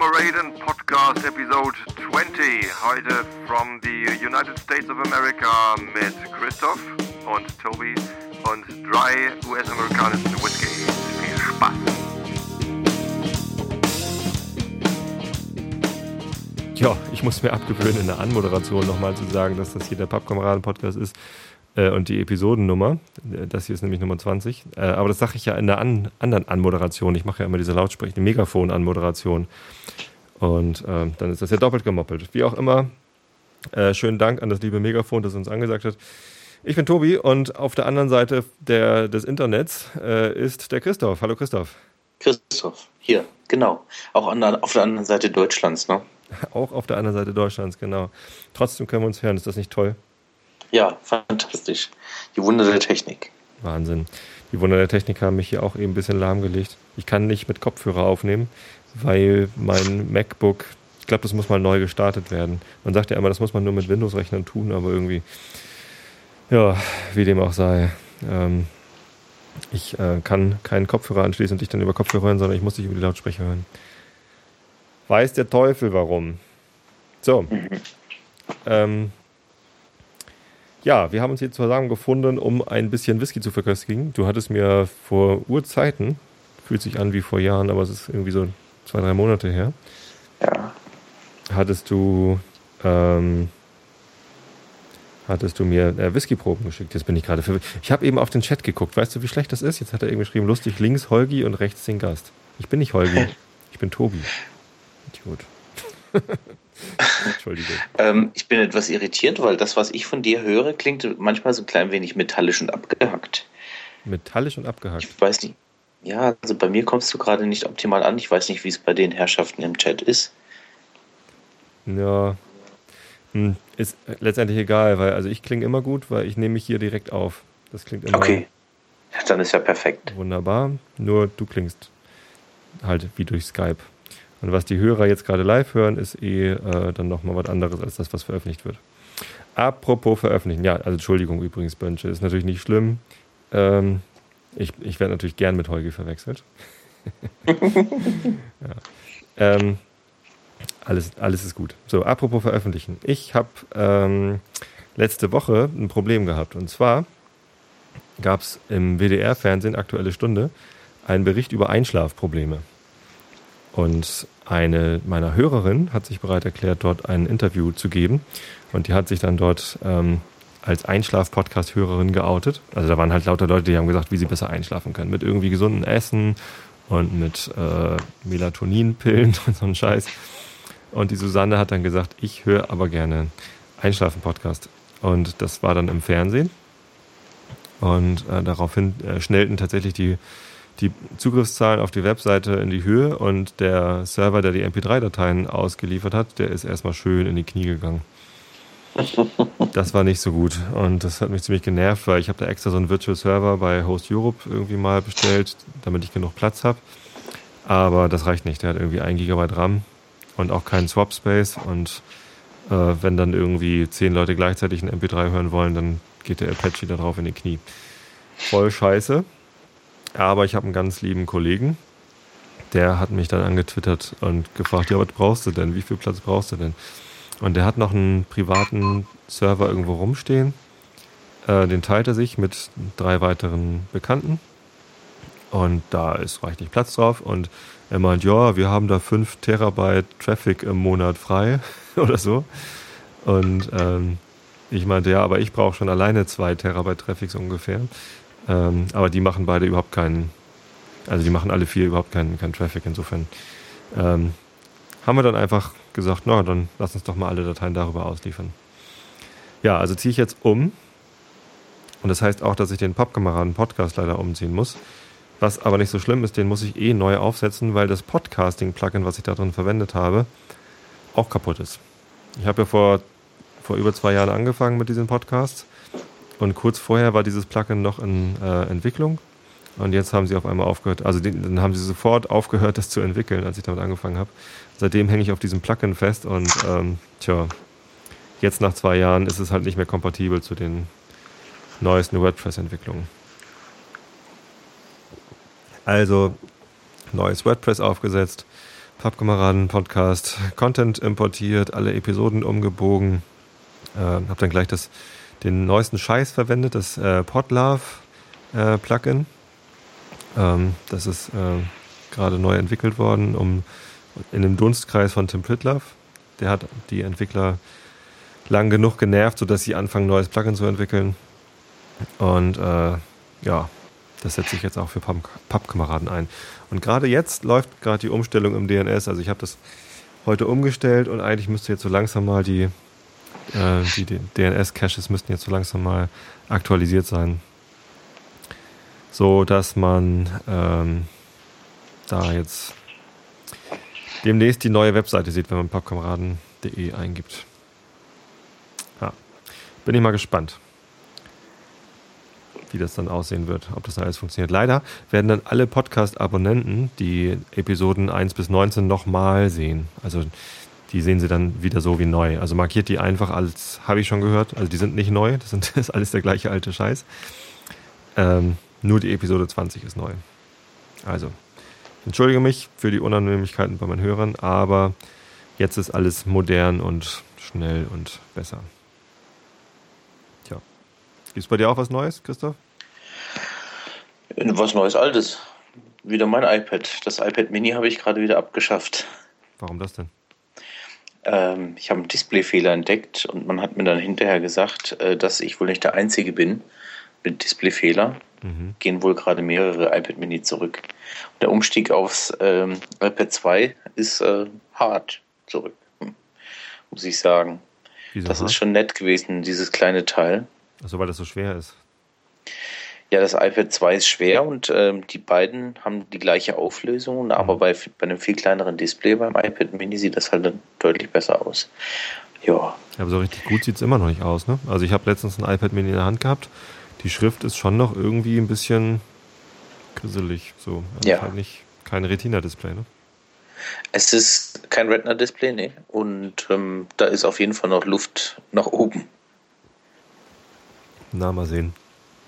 Kameraden Podcast Episode 20. Heute from the United States of America mit Christoph und Toby und drei US-amerikanischen Whisky. Viel Spaß! Ja, ich muss mir abgewöhnen, in der Anmoderation nochmal zu sagen, dass das hier der Pappkameraden-Podcast ist äh, und die Episodennummer. Das hier ist nämlich Nummer 20. Äh, aber das sage ich ja in der an, anderen Anmoderation. Ich mache ja immer diese lautsprechende Megafon-Anmoderation. Und äh, dann ist das ja doppelt gemoppelt. Wie auch immer, äh, schönen Dank an das liebe Megafon, das uns angesagt hat. Ich bin Tobi und auf der anderen Seite der, des Internets äh, ist der Christoph. Hallo Christoph. Christoph, hier, genau. Auch an der, auf der anderen Seite Deutschlands, ne? Auch auf der anderen Seite Deutschlands, genau. Trotzdem können wir uns hören. Ist das nicht toll? Ja, fantastisch. Die Wunder der Technik. Wahnsinn. Die Wunder der Technik haben mich hier auch eben ein bisschen lahmgelegt. Ich kann nicht mit Kopfhörer aufnehmen, weil mein MacBook, ich glaube, das muss mal neu gestartet werden. Man sagt ja immer, das muss man nur mit Windows-Rechnern tun, aber irgendwie, ja, wie dem auch sei. Ähm, ich äh, kann keinen Kopfhörer anschließen und dich dann über Kopfhörer hören, sondern ich muss dich über die Lautsprecher hören. Weiß der Teufel warum. So. Mhm. Ähm, ja, wir haben uns hier zusammengefunden, um ein bisschen Whisky zu verköstigen. Du hattest mir vor Urzeiten, fühlt sich an wie vor Jahren, aber es ist irgendwie so zwei, drei Monate her. Ja. Hattest du, ähm, hattest du mir äh, Whiskyproben geschickt. Jetzt bin ich gerade verwirrt. Ich habe eben auf den Chat geguckt. Weißt du, wie schlecht das ist? Jetzt hat er eben geschrieben, lustig links Holgi und rechts den Gast. Ich bin nicht Holgi. ich bin Tobi. Idiot. Entschuldigung. ähm, ich bin etwas irritiert, weil das, was ich von dir höre, klingt manchmal so ein klein wenig metallisch und abgehackt. Metallisch und abgehackt? Ich weiß nicht. Ja, also bei mir kommst du gerade nicht optimal an. Ich weiß nicht, wie es bei den Herrschaften im Chat ist. Ja. Hm, ist letztendlich egal, weil also ich klinge immer gut, weil ich nehme mich hier direkt auf. Das klingt immer. Okay. Dann ist ja perfekt. Wunderbar. Nur du klingst halt wie durch Skype. Und was die Hörer jetzt gerade live hören, ist eh äh, dann nochmal was anderes als das, was veröffentlicht wird. Apropos veröffentlichen, ja, also Entschuldigung übrigens, Bönche, ist natürlich nicht schlimm. Ähm, ich ich werde natürlich gern mit Holgi verwechselt. ja. ähm, alles, alles ist gut. So, apropos veröffentlichen. Ich habe ähm, letzte Woche ein Problem gehabt. Und zwar gab es im WDR-Fernsehen, Aktuelle Stunde, einen Bericht über Einschlafprobleme. Und eine meiner Hörerinnen hat sich bereit erklärt, dort ein Interview zu geben. Und die hat sich dann dort ähm, als Einschlaf-Podcast-Hörerin geoutet. Also da waren halt lauter Leute, die haben gesagt, wie sie besser einschlafen können. Mit irgendwie gesunden Essen und mit äh, Melatoninpillen und so ein Scheiß. Und die Susanne hat dann gesagt, ich höre aber gerne Einschlafen-Podcast. Und das war dann im Fernsehen. Und äh, daraufhin äh, schnellten tatsächlich die die Zugriffszahlen auf die Webseite in die Höhe und der Server, der die MP3-Dateien ausgeliefert hat, der ist erstmal schön in die Knie gegangen. Das war nicht so gut und das hat mich ziemlich genervt, weil ich habe da extra so einen Virtual Server bei Host Europe irgendwie mal bestellt, damit ich genug Platz habe. Aber das reicht nicht. Der hat irgendwie 1 GB RAM und auch keinen Swap Space und äh, wenn dann irgendwie zehn Leute gleichzeitig ein MP3 hören wollen, dann geht der Apache da drauf in die Knie. Voll scheiße. Aber ich habe einen ganz lieben Kollegen, der hat mich dann angetwittert und gefragt, ja, was brauchst du denn? Wie viel Platz brauchst du denn? Und der hat noch einen privaten Server irgendwo rumstehen. Äh, den teilt er sich mit drei weiteren Bekannten. Und da ist reichlich Platz drauf. Und er meint, ja, wir haben da fünf Terabyte Traffic im Monat frei oder so. Und ähm, ich meinte, ja, aber ich brauche schon alleine zwei Terabyte Traffic so ungefähr. Ähm, aber die machen beide überhaupt keinen, also die machen alle vier überhaupt keinen, keinen Traffic. Insofern ähm, haben wir dann einfach gesagt, na, dann lass uns doch mal alle Dateien darüber ausliefern. Ja, also ziehe ich jetzt um. Und das heißt auch, dass ich den Pappkameraden-Podcast leider umziehen muss. Was aber nicht so schlimm ist, den muss ich eh neu aufsetzen, weil das Podcasting-Plugin, was ich da drin verwendet habe, auch kaputt ist. Ich habe ja vor, vor über zwei Jahren angefangen mit diesen Podcasts und kurz vorher war dieses Plugin noch in äh, Entwicklung. Und jetzt haben sie auf einmal aufgehört, also die, dann haben sie sofort aufgehört, das zu entwickeln, als ich damit angefangen habe. Seitdem hänge ich auf diesem Plugin fest und ähm, tja, jetzt nach zwei Jahren ist es halt nicht mehr kompatibel zu den neuesten WordPress-Entwicklungen. Also neues WordPress aufgesetzt, Pappkameraden-Podcast, Content importiert, alle Episoden umgebogen. Äh, hab dann gleich das, den neuesten Scheiß verwendet, das äh, Podlove-Plugin. Äh, ähm, das ist äh, gerade neu entwickelt worden, um in dem Dunstkreis von Tim Pritlove. Der hat die Entwickler lang genug genervt, sodass sie anfangen, neues Plugin zu entwickeln. Und äh, ja, das setze ich jetzt auch für Pappkameraden ein. Und gerade jetzt läuft gerade die Umstellung im DNS. Also ich habe das heute umgestellt und eigentlich müsste jetzt so langsam mal die, äh, die, DNS-Caches müssten jetzt so langsam mal aktualisiert sein. So dass man ähm, da jetzt demnächst die neue Webseite sieht, wenn man pappkameraden.de eingibt. Ja, bin ich mal gespannt wie das dann aussehen wird, ob das alles funktioniert. Leider werden dann alle Podcast-Abonnenten die Episoden 1 bis 19 nochmal sehen. Also die sehen sie dann wieder so wie neu. Also markiert die einfach als, habe ich schon gehört, also die sind nicht neu, das, sind, das ist alles der gleiche alte Scheiß. Ähm, nur die Episode 20 ist neu. Also, entschuldige mich für die Unannehmlichkeiten bei meinen Hörern, aber jetzt ist alles modern und schnell und besser. Gibt es bei dir auch was Neues, Christoph? Was Neues, Altes. Wieder mein iPad. Das iPad Mini habe ich gerade wieder abgeschafft. Warum das denn? Ähm, ich habe einen Displayfehler entdeckt und man hat mir dann hinterher gesagt, äh, dass ich wohl nicht der Einzige bin mit Displayfehler. Mhm. Gehen wohl gerade mehrere iPad Mini zurück. Und der Umstieg aufs ähm, iPad 2 ist äh, hart zurück, hm. muss ich sagen. Wieso das hart? ist schon nett gewesen, dieses kleine Teil. Also weil das so schwer ist. Ja, das iPad 2 ist schwer und ähm, die beiden haben die gleiche Auflösung, mhm. aber bei, bei einem viel kleineren Display beim iPad Mini sieht das halt dann deutlich besser aus. Ja. ja aber so richtig gut sieht es immer noch nicht aus, ne? Also ich habe letztens ein iPad Mini in der Hand gehabt. Die Schrift ist schon noch irgendwie ein bisschen grisselig. So. Also ja. Halt nicht kein Retina-Display, ne? Es ist kein Retina-Display, ne? Und ähm, da ist auf jeden Fall noch Luft nach oben. Na, mal sehen.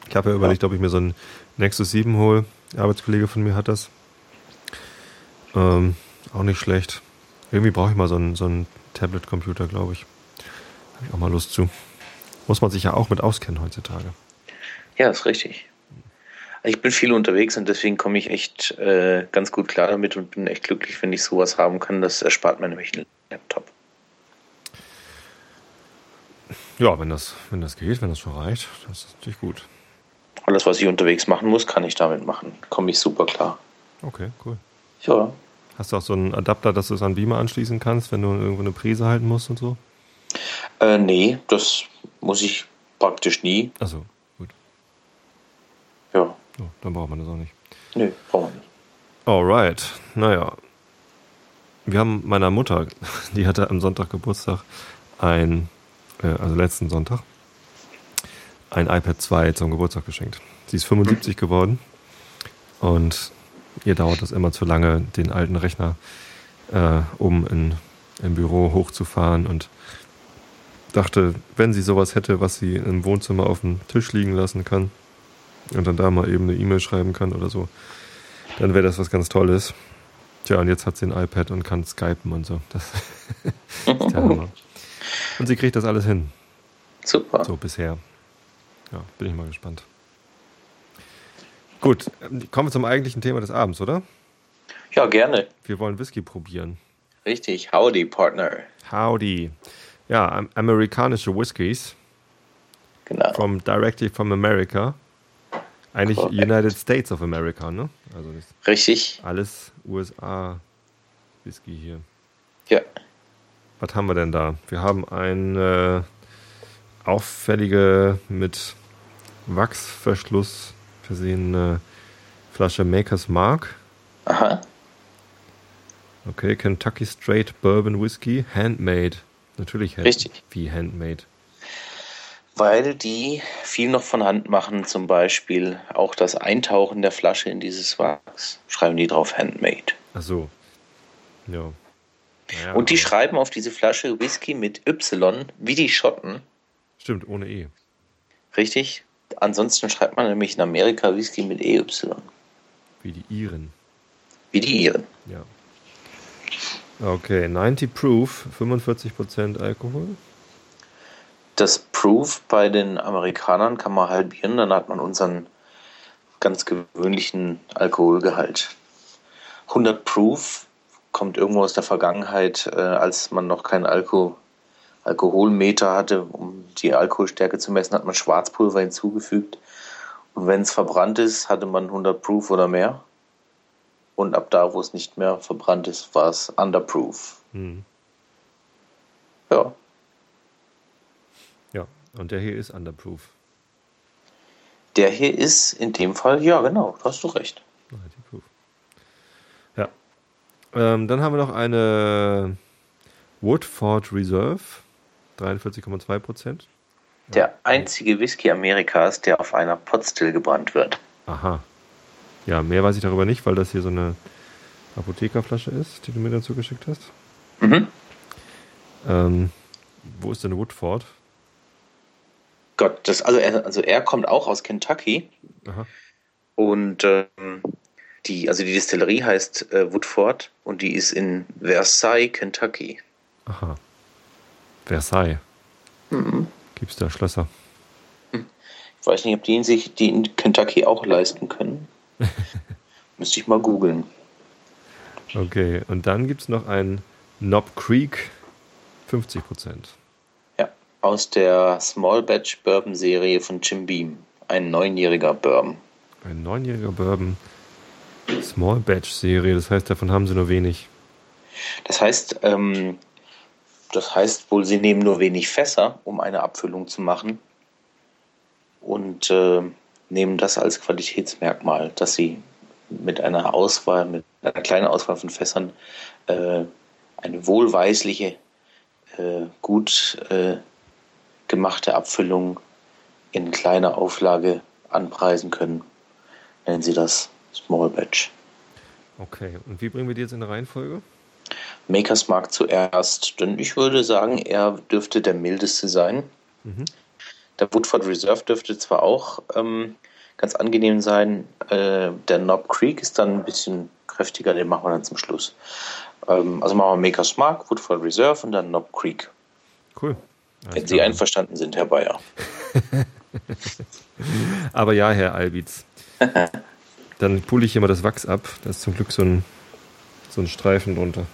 Ich habe ja überlegt, ja. ob ich mir so ein Nexus 7 hole. Der Arbeitskollege von mir hat das. Ähm, auch nicht schlecht. Irgendwie brauche ich mal so einen, so einen Tablet-Computer, glaube ich. Habe ich auch mal Lust zu. Muss man sich ja auch mit auskennen heutzutage. Ja, ist richtig. Ich bin viel unterwegs und deswegen komme ich echt äh, ganz gut klar damit und bin echt glücklich, wenn ich sowas haben kann. Das erspart mir nämlich einen Laptop. Ja, wenn das, wenn das geht, wenn das schon reicht, das ist natürlich gut. Alles, was ich unterwegs machen muss, kann ich damit machen. Komme ich super klar. Okay, cool. Ja. Hast du auch so einen Adapter, dass du es an Beamer anschließen kannst, wenn du irgendwo eine Prise halten musst und so? Äh, nee, das muss ich praktisch nie. Achso, gut. Ja. Oh, dann braucht man das auch nicht. Nee, braucht man nicht. Alright, naja. Wir haben meiner Mutter, die hatte am Sonntag Geburtstag, ein äh, also letzten Sonntag, ein iPad 2 zum Geburtstag geschenkt. Sie ist 75 geworden und ihr dauert es immer zu lange, den alten Rechner äh, um in, im Büro hochzufahren und dachte, wenn sie sowas hätte, was sie im Wohnzimmer auf dem Tisch liegen lassen kann und dann da mal eben eine E-Mail schreiben kann oder so, dann wäre das was ganz Tolles. Tja, und jetzt hat sie ein iPad und kann skypen und so. Das ist der Hammer. Und sie kriegt das alles hin. Super. So bisher. Ja, bin ich mal gespannt. Gut, kommen wir zum eigentlichen Thema des Abends, oder? Ja, gerne. Wir wollen Whisky probieren. Richtig, howdy, Partner. Howdy. Ja, amerikanische Whiskys. Genau. From directly from America. Eigentlich Correct. United States of America, ne? Also Richtig. Alles USA Whisky hier. Ja. Was haben wir denn da? Wir haben eine auffällige mit Wachsverschluss versehene Flasche Maker's Mark. Aha. Okay, Kentucky Straight Bourbon Whiskey, handmade. Natürlich hand Richtig. wie handmade. Weil die viel noch von Hand machen, zum Beispiel auch das Eintauchen der Flasche in dieses Wachs. Schreiben die drauf handmade. Ach so. Ja. Ja, und die schreiben auf diese Flasche Whisky mit Y, wie die Schotten. Stimmt, ohne E. Richtig. Ansonsten schreibt man nämlich in Amerika Whisky mit EY. Wie die Iren. Wie die Iren. Ja. Okay, 90 Proof, 45% Alkohol. Das Proof bei den Amerikanern kann man halbieren, dann hat man unseren ganz gewöhnlichen Alkoholgehalt. 100 Proof kommt irgendwo aus der Vergangenheit, äh, als man noch keinen Alko Alkoholmeter hatte, um die Alkoholstärke zu messen, hat man Schwarzpulver hinzugefügt. Und wenn es verbrannt ist, hatte man 100 Proof oder mehr. Und ab da, wo es nicht mehr verbrannt ist, war es Underproof. Hm. Ja. Ja, und der hier ist Underproof. Der hier ist in dem Fall, ja genau, da hast du recht. 90 Proof. Ja. Ähm, dann haben wir noch eine Woodford Reserve, 43,2 Prozent. Der einzige Whisky Amerikas, der auf einer Potstill gebrannt wird. Aha. Ja, mehr weiß ich darüber nicht, weil das hier so eine Apothekerflasche ist, die du mir dazu geschickt hast. Mhm. Ähm, wo ist denn Woodford? Gott, das, also, er, also er kommt auch aus Kentucky. Aha. Und ähm, die, also die Distillerie heißt äh, Woodford und die ist in Versailles, Kentucky. Aha. Versailles. Mhm. Gibt's da Schlösser? Ich weiß nicht, ob die in sich die in Kentucky auch leisten können. Müsste ich mal googeln. Okay, und dann gibt es noch ein Knob Creek, 50 Prozent. Ja, aus der Small Batch Bourbon Serie von Jim Beam. Ein neunjähriger Bourbon. Ein neunjähriger Bourbon. Small Batch Serie, das heißt, davon haben sie nur wenig. Das heißt, ähm, das heißt wohl, sie nehmen nur wenig Fässer, um eine Abfüllung zu machen. Und äh, nehmen das als Qualitätsmerkmal, dass sie mit einer Auswahl, mit einer kleinen Auswahl von Fässern äh, eine wohlweisliche, äh, gut äh, gemachte Abfüllung in kleiner Auflage anpreisen können. Nennen sie das Small Batch. Okay, und wie bringen wir die jetzt in Reihenfolge? Makers Mark zuerst, denn ich würde sagen, er dürfte der mildeste sein. Mhm. Der Woodford Reserve dürfte zwar auch ähm, ganz angenehm sein, äh, der Knob Creek ist dann ein bisschen kräftiger, den machen wir dann zum Schluss. Ähm, also machen wir Makers Mark, Woodford Reserve und dann Knob Creek. Cool. Wenn Alles Sie klar. einverstanden sind, Herr Bayer. Aber ja, Herr Albitz. Dann pulle ich hier mal das Wachs ab. Da ist zum Glück so ein, so ein Streifen drunter.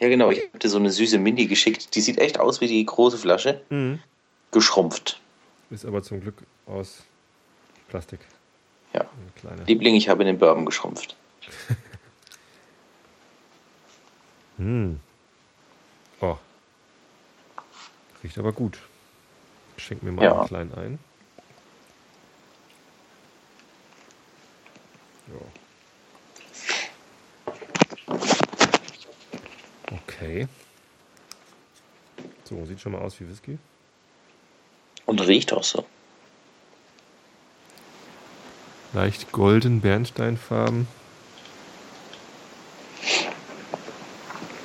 Ja, genau, ich habe dir so eine süße Mini geschickt. Die sieht echt aus wie die große Flasche, geschrumpft. Ist aber zum Glück aus Plastik. Ja. Liebling, ich habe den Bourbon geschrumpft. Hm. Oh. Riecht aber gut. Ich schenke mir mal Ja. einen kleinen ein. Ja. Okay. So, sieht schon mal aus wie Whisky. Und riecht auch so. Leicht golden Bernsteinfarben.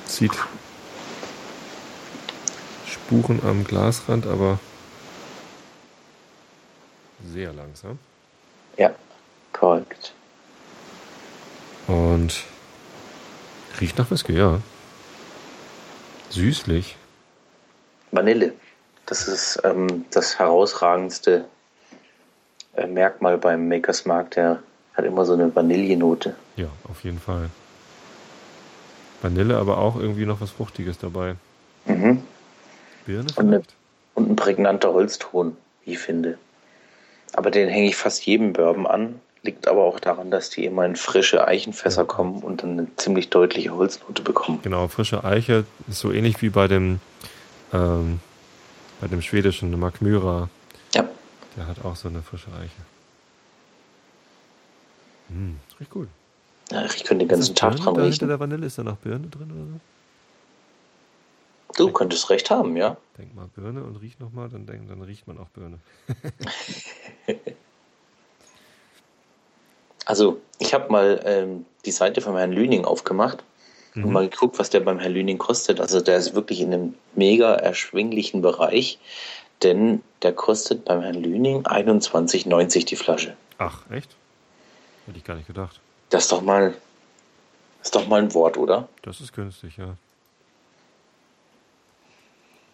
Sieht Spuren am Glasrand, aber sehr langsam. Ja, korrekt. Und riecht nach Whisky, ja. Süßlich. Vanille. Das ist ähm, das herausragendste äh, Merkmal beim Makers Mark. Der hat immer so eine Vanillenote. Ja, auf jeden Fall. Vanille, aber auch irgendwie noch was Fruchtiges dabei. Mhm. Birne Und eine-? Und ein prägnanter Holzton, wie ich finde. Aber den hänge ich fast jedem Bourbon an. Liegt aber auch daran, dass die immer in frische Eichenfässer kommen und dann eine ziemlich deutliche Holznote bekommen. Genau, frische Eiche ist so ähnlich wie bei dem, ähm, bei dem schwedischen Mark Myra. Ja, Der hat auch so eine frische Eiche. Hm, riecht gut. ja ich könnte den ganzen Tag Birne dran da Hinter riechen. der Vanille ist da noch Birne drin oder so? Du könntest recht haben, ja. Denk mal Birne und riech nochmal, dann, denk, dann riecht man auch Birne. Also, ich habe mal ähm, die Seite von Herrn Lüning aufgemacht und Mhm. mal geguckt, was der beim Herrn Lüning kostet. Also, der ist wirklich in einem mega erschwinglichen Bereich, denn der kostet beim Herrn Lüning 21,90 die Flasche. Ach, echt? Hätte ich gar nicht gedacht. Das ist doch mal, Ist doch mal ein Wort, oder? Das ist günstig, ja.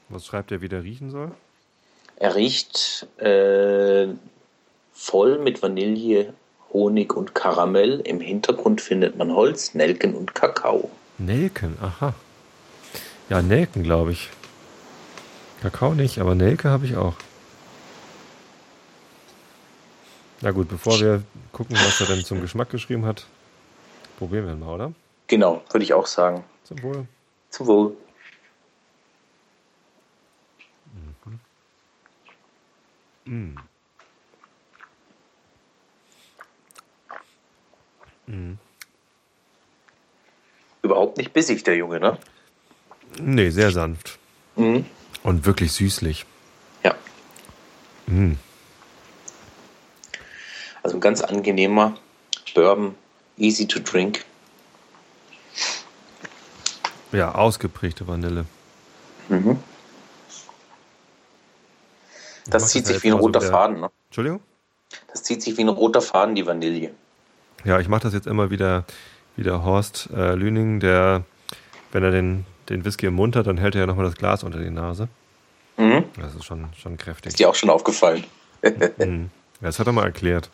Was schreibt er, wie der riechen soll? Er riecht äh, voll mit Vanille, Honig und Karamell. Im Hintergrund findet man Holz, Nelken und Kakao. Nelken, aha. Ja, Nelken, glaube ich. Kakao nicht, aber Nelke habe ich auch. Na gut, bevor wir gucken, was er denn zum Geschmack geschrieben hat, probieren wir mal, oder? Genau, würde ich auch sagen. Zum Wohl. Zum Wohl. Mhm. Mhm. Überhaupt nicht bissig, der Junge, ne? Nee, sehr sanft. Mhm. Und wirklich süßlich. Ja. Mhm. Also ein ganz angenehmer Bourbon, easy to drink. Ja, ausgeprägte Vanille. Mhm. Das zieht ja sich jetzt wie ein so roter wieder- Faden, ne? Entschuldigung? Das zieht sich wie ein roter Faden, die Vanille. Ja, ich mache das jetzt immer wieder, wie der Horst äh, Lüning, der, wenn er den, den Whisky im Mund hat, dann hält er ja nochmal das Glas unter die Nase. Mhm. Das ist schon, schon kräftig. Ist dir auch schon aufgefallen. Mhm. Ja, das hat er mal erklärt,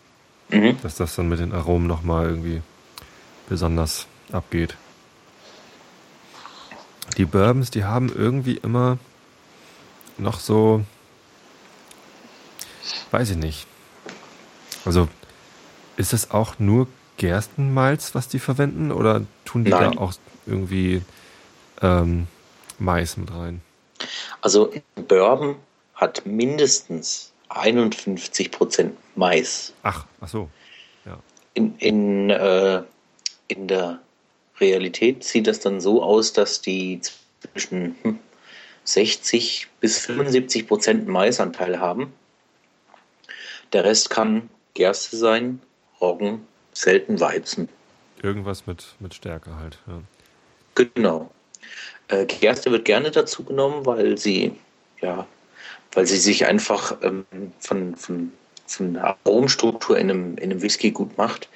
Mhm. dass das dann mit den Aromen nochmal irgendwie besonders abgeht. Die Bourbons, die haben irgendwie immer noch so, weiß ich nicht. Also ist es auch nur Gerstenmalz, was die verwenden, oder tun die Nein. da auch irgendwie ähm, Mais mit rein? Also Bourbon hat mindestens 51% Mais. Ach, ach so. Ja. In, in, äh, in der Realität sieht das dann so aus, dass die zwischen hm, 60 bis 75 Prozent Maisanteil haben. Der Rest kann Gerste sein, Roggen, selten Weizen. Irgendwas mit, mit Stärke halt. Ja. Genau. Äh, Gerste wird gerne dazu genommen, weil sie, ja, weil sie sich einfach ähm, von, von, von der Aromstruktur in einem, in einem Whisky gut macht.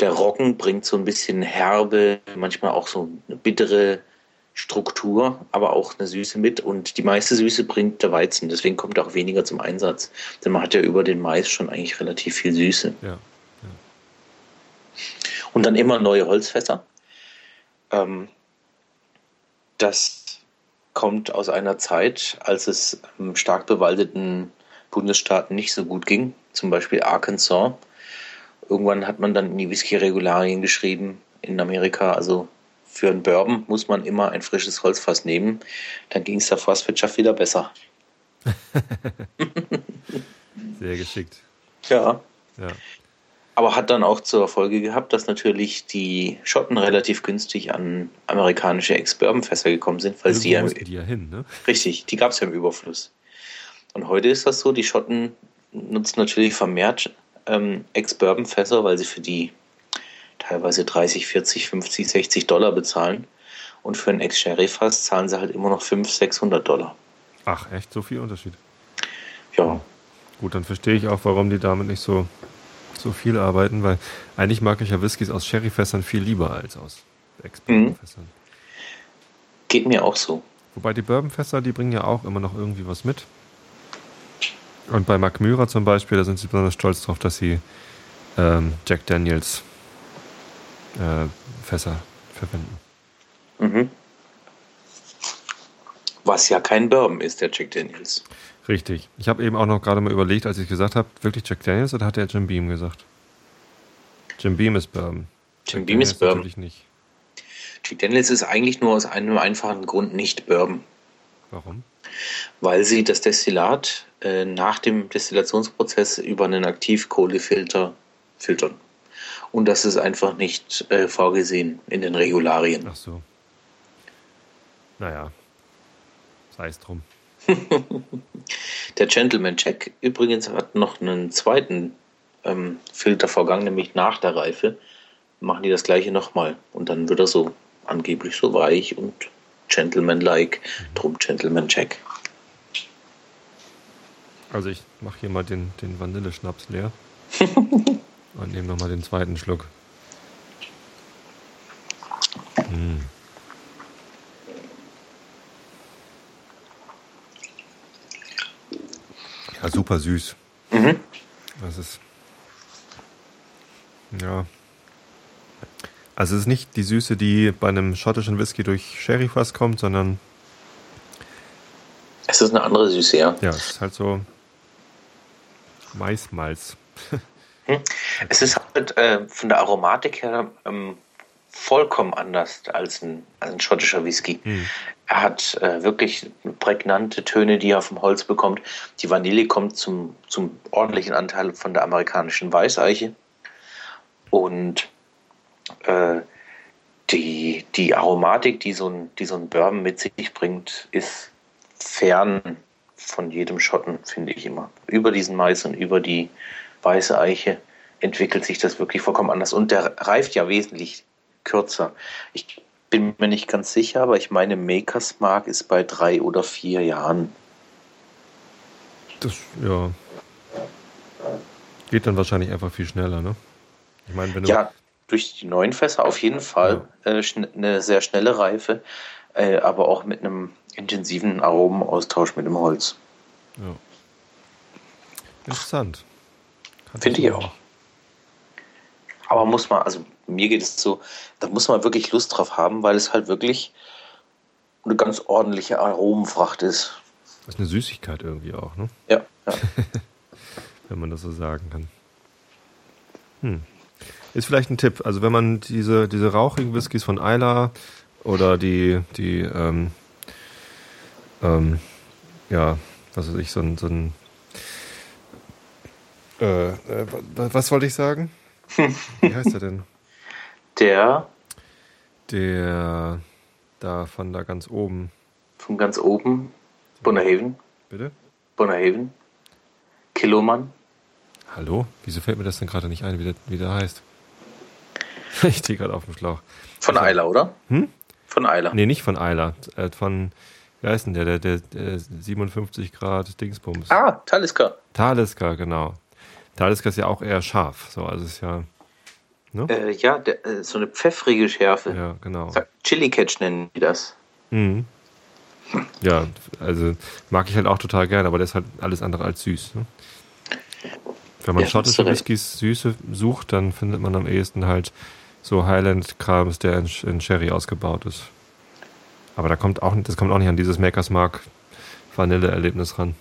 Der Roggen bringt so ein bisschen herbe, manchmal auch so eine bittere Struktur, aber auch eine Süße mit. Und die meiste Süße bringt der Weizen, deswegen kommt er auch weniger zum Einsatz. Denn man hat ja über den Mais schon eigentlich relativ viel Süße. ja. Und dann immer neue Holzfässer. Ähm, das kommt aus einer Zeit, als es im stark bewaldeten Bundesstaaten nicht so gut ging, zum Beispiel Arkansas. Irgendwann hat man dann in die Whisky-Regularien geschrieben in Amerika, also für einen Bourbon muss man immer ein frisches Holzfass nehmen. Dann ging es der Fasswirtschaft wieder besser. Sehr geschickt. Ja. Ja. Aber hat dann auch zur Folge gehabt, dass natürlich die Schotten relativ günstig an amerikanische Ex-Bourbon-Fässer gekommen sind, weil sie Irgendwo ja die ja hin, ne? Richtig, die gab es ja im Überfluss. Und heute ist das so, die Schotten nutzen natürlich vermehrt ähm, Ex-Bourbon-Fässer, weil sie für die teilweise 30, 40, 50, 60 Dollar bezahlen. Und für ein Ex-Sherry-Fass zahlen sie halt immer noch 500, 600 Dollar. Ach, echt? So viel Unterschied. Ja, Gut, dann verstehe ich auch, warum die damit nicht so, so viel arbeiten, weil eigentlich mag ich ja Whiskys aus Sherryfässern viel lieber als aus Ex-Bourbonfässern. geht mir auch so. Wobei die Bourbonfässer, die bringen ja auch immer noch irgendwie was mit. Und bei Mark Myra zum Beispiel, da sind sie besonders stolz drauf, dass sie ähm, Jack Daniels äh, Fässer verwenden. Mhm. Was ja kein Bourbon ist, der Jack Daniels. Richtig. Ich habe eben auch noch gerade mal überlegt, als ich gesagt habe, wirklich Jack Daniels oder hat er Jim Beam gesagt? Jim Beam ist Bourbon. Jim Jack Beam ist Daniels Bourbon. Natürlich nicht. Jack Daniels ist eigentlich nur aus einem einfachen Grund nicht Bourbon. Warum? weil sie das Destillat äh, nach dem Destillationsprozess über einen Aktivkohlefilter filtern. Und das ist einfach nicht äh, vorgesehen in den Regularien. Ach so. Naja. Sei es drum. Der Gentleman Check übrigens hat noch einen zweiten ähm, Filtervorgang, nämlich nach der Reife. Machen die das gleiche nochmal. Und dann wird er so angeblich so weich und gentleman-like. Drum Gentleman Check. Also ich mache hier mal den, den Vanilleschnaps leer. und nehme nochmal den zweiten Schluck. Mm. Ja, super süß. Mhm. Das ist. Ja. Also es ist nicht die Süße, die bei einem schottischen Whisky durch Sherryfass kommt, sondern Es ist eine andere Süße, ja. ja, es ist halt so Maismalz. Es ist halt äh, von der Aromatik her ähm, vollkommen anders als ein, als ein schottischer Whisky. Er hat äh, wirklich prägnante Töne, die er auf dem Holz bekommt. Die Vanille kommt zum, zum ordentlichen Anteil von der amerikanischen Weißeiche. Und äh, die, die Aromatik, die so, ein, die so ein Bourbon mit sich bringt, ist fern von jedem Schotten, finde ich immer. Über diesen Mais und über die weiße Eiche entwickelt sich das wirklich vollkommen anders. Und der reift ja wesentlich kürzer. Ich bin mir nicht ganz sicher, aber ich meine, Makers Mark ist bei drei oder vier Jahren. Das, ja. Geht dann wahrscheinlich einfach viel schneller, ne? Ich meine, wenn du. Ja, durch die neuen Fässer auf jeden Fall äh, schn- eine sehr schnelle Reife, äh, aber auch mit einem intensiven Aromenaustausch mit dem Holz. ja. Interessant. Finde ich auch. Aber muss man, also mir geht es so, da muss man wirklich Lust drauf haben, weil es halt wirklich eine ganz ordentliche Aromenfracht ist. Das ist eine Süßigkeit irgendwie auch, ne? Ja, ja. Wenn man das so sagen kann. Hm. Ist vielleicht ein Tipp. Also wenn man diese, diese rauchigen Whiskys von Isla oder die, die, ähm, ähm, ja, was weiß ich, so ein, so ein äh, äh, wa- was wollte ich sagen? Wie heißt der denn? Der Der da von da ganz oben. von ganz oben, Bonnerhaven, Bitte? Bonnerhaven, Kilomann. Hallo? Wieso fällt mir das denn gerade nicht ein, wie der, wie der heißt? Ich stehe gerade auf dem Schlauch. Von Eiler, oder? Hm? Von Eiler. Nee, nicht von Eiler. Äh, von, wie heißt denn der? Der, der, der 57 Grad Dingsbums. Ah, Talisker. Talisker, genau. Talisker ist ja auch eher scharf. So, also ist ja. Ne? Äh, ja, der, äh, so eine pfeffrige Schärfe. Ja, genau. Chili Catch nennen die das. Mhm. Ja, also mag ich halt auch total gerne, aber der ist halt alles andere als süß. Ne? Wenn man Ja, schottische. Whiskys Süße sucht, dann findet man am ehesten halt so Highland-Krams, der in, in Sherry ausgebaut ist. Aber da kommt auch, das kommt auch nicht an dieses Makers Mark Vanille-Erlebnis ran.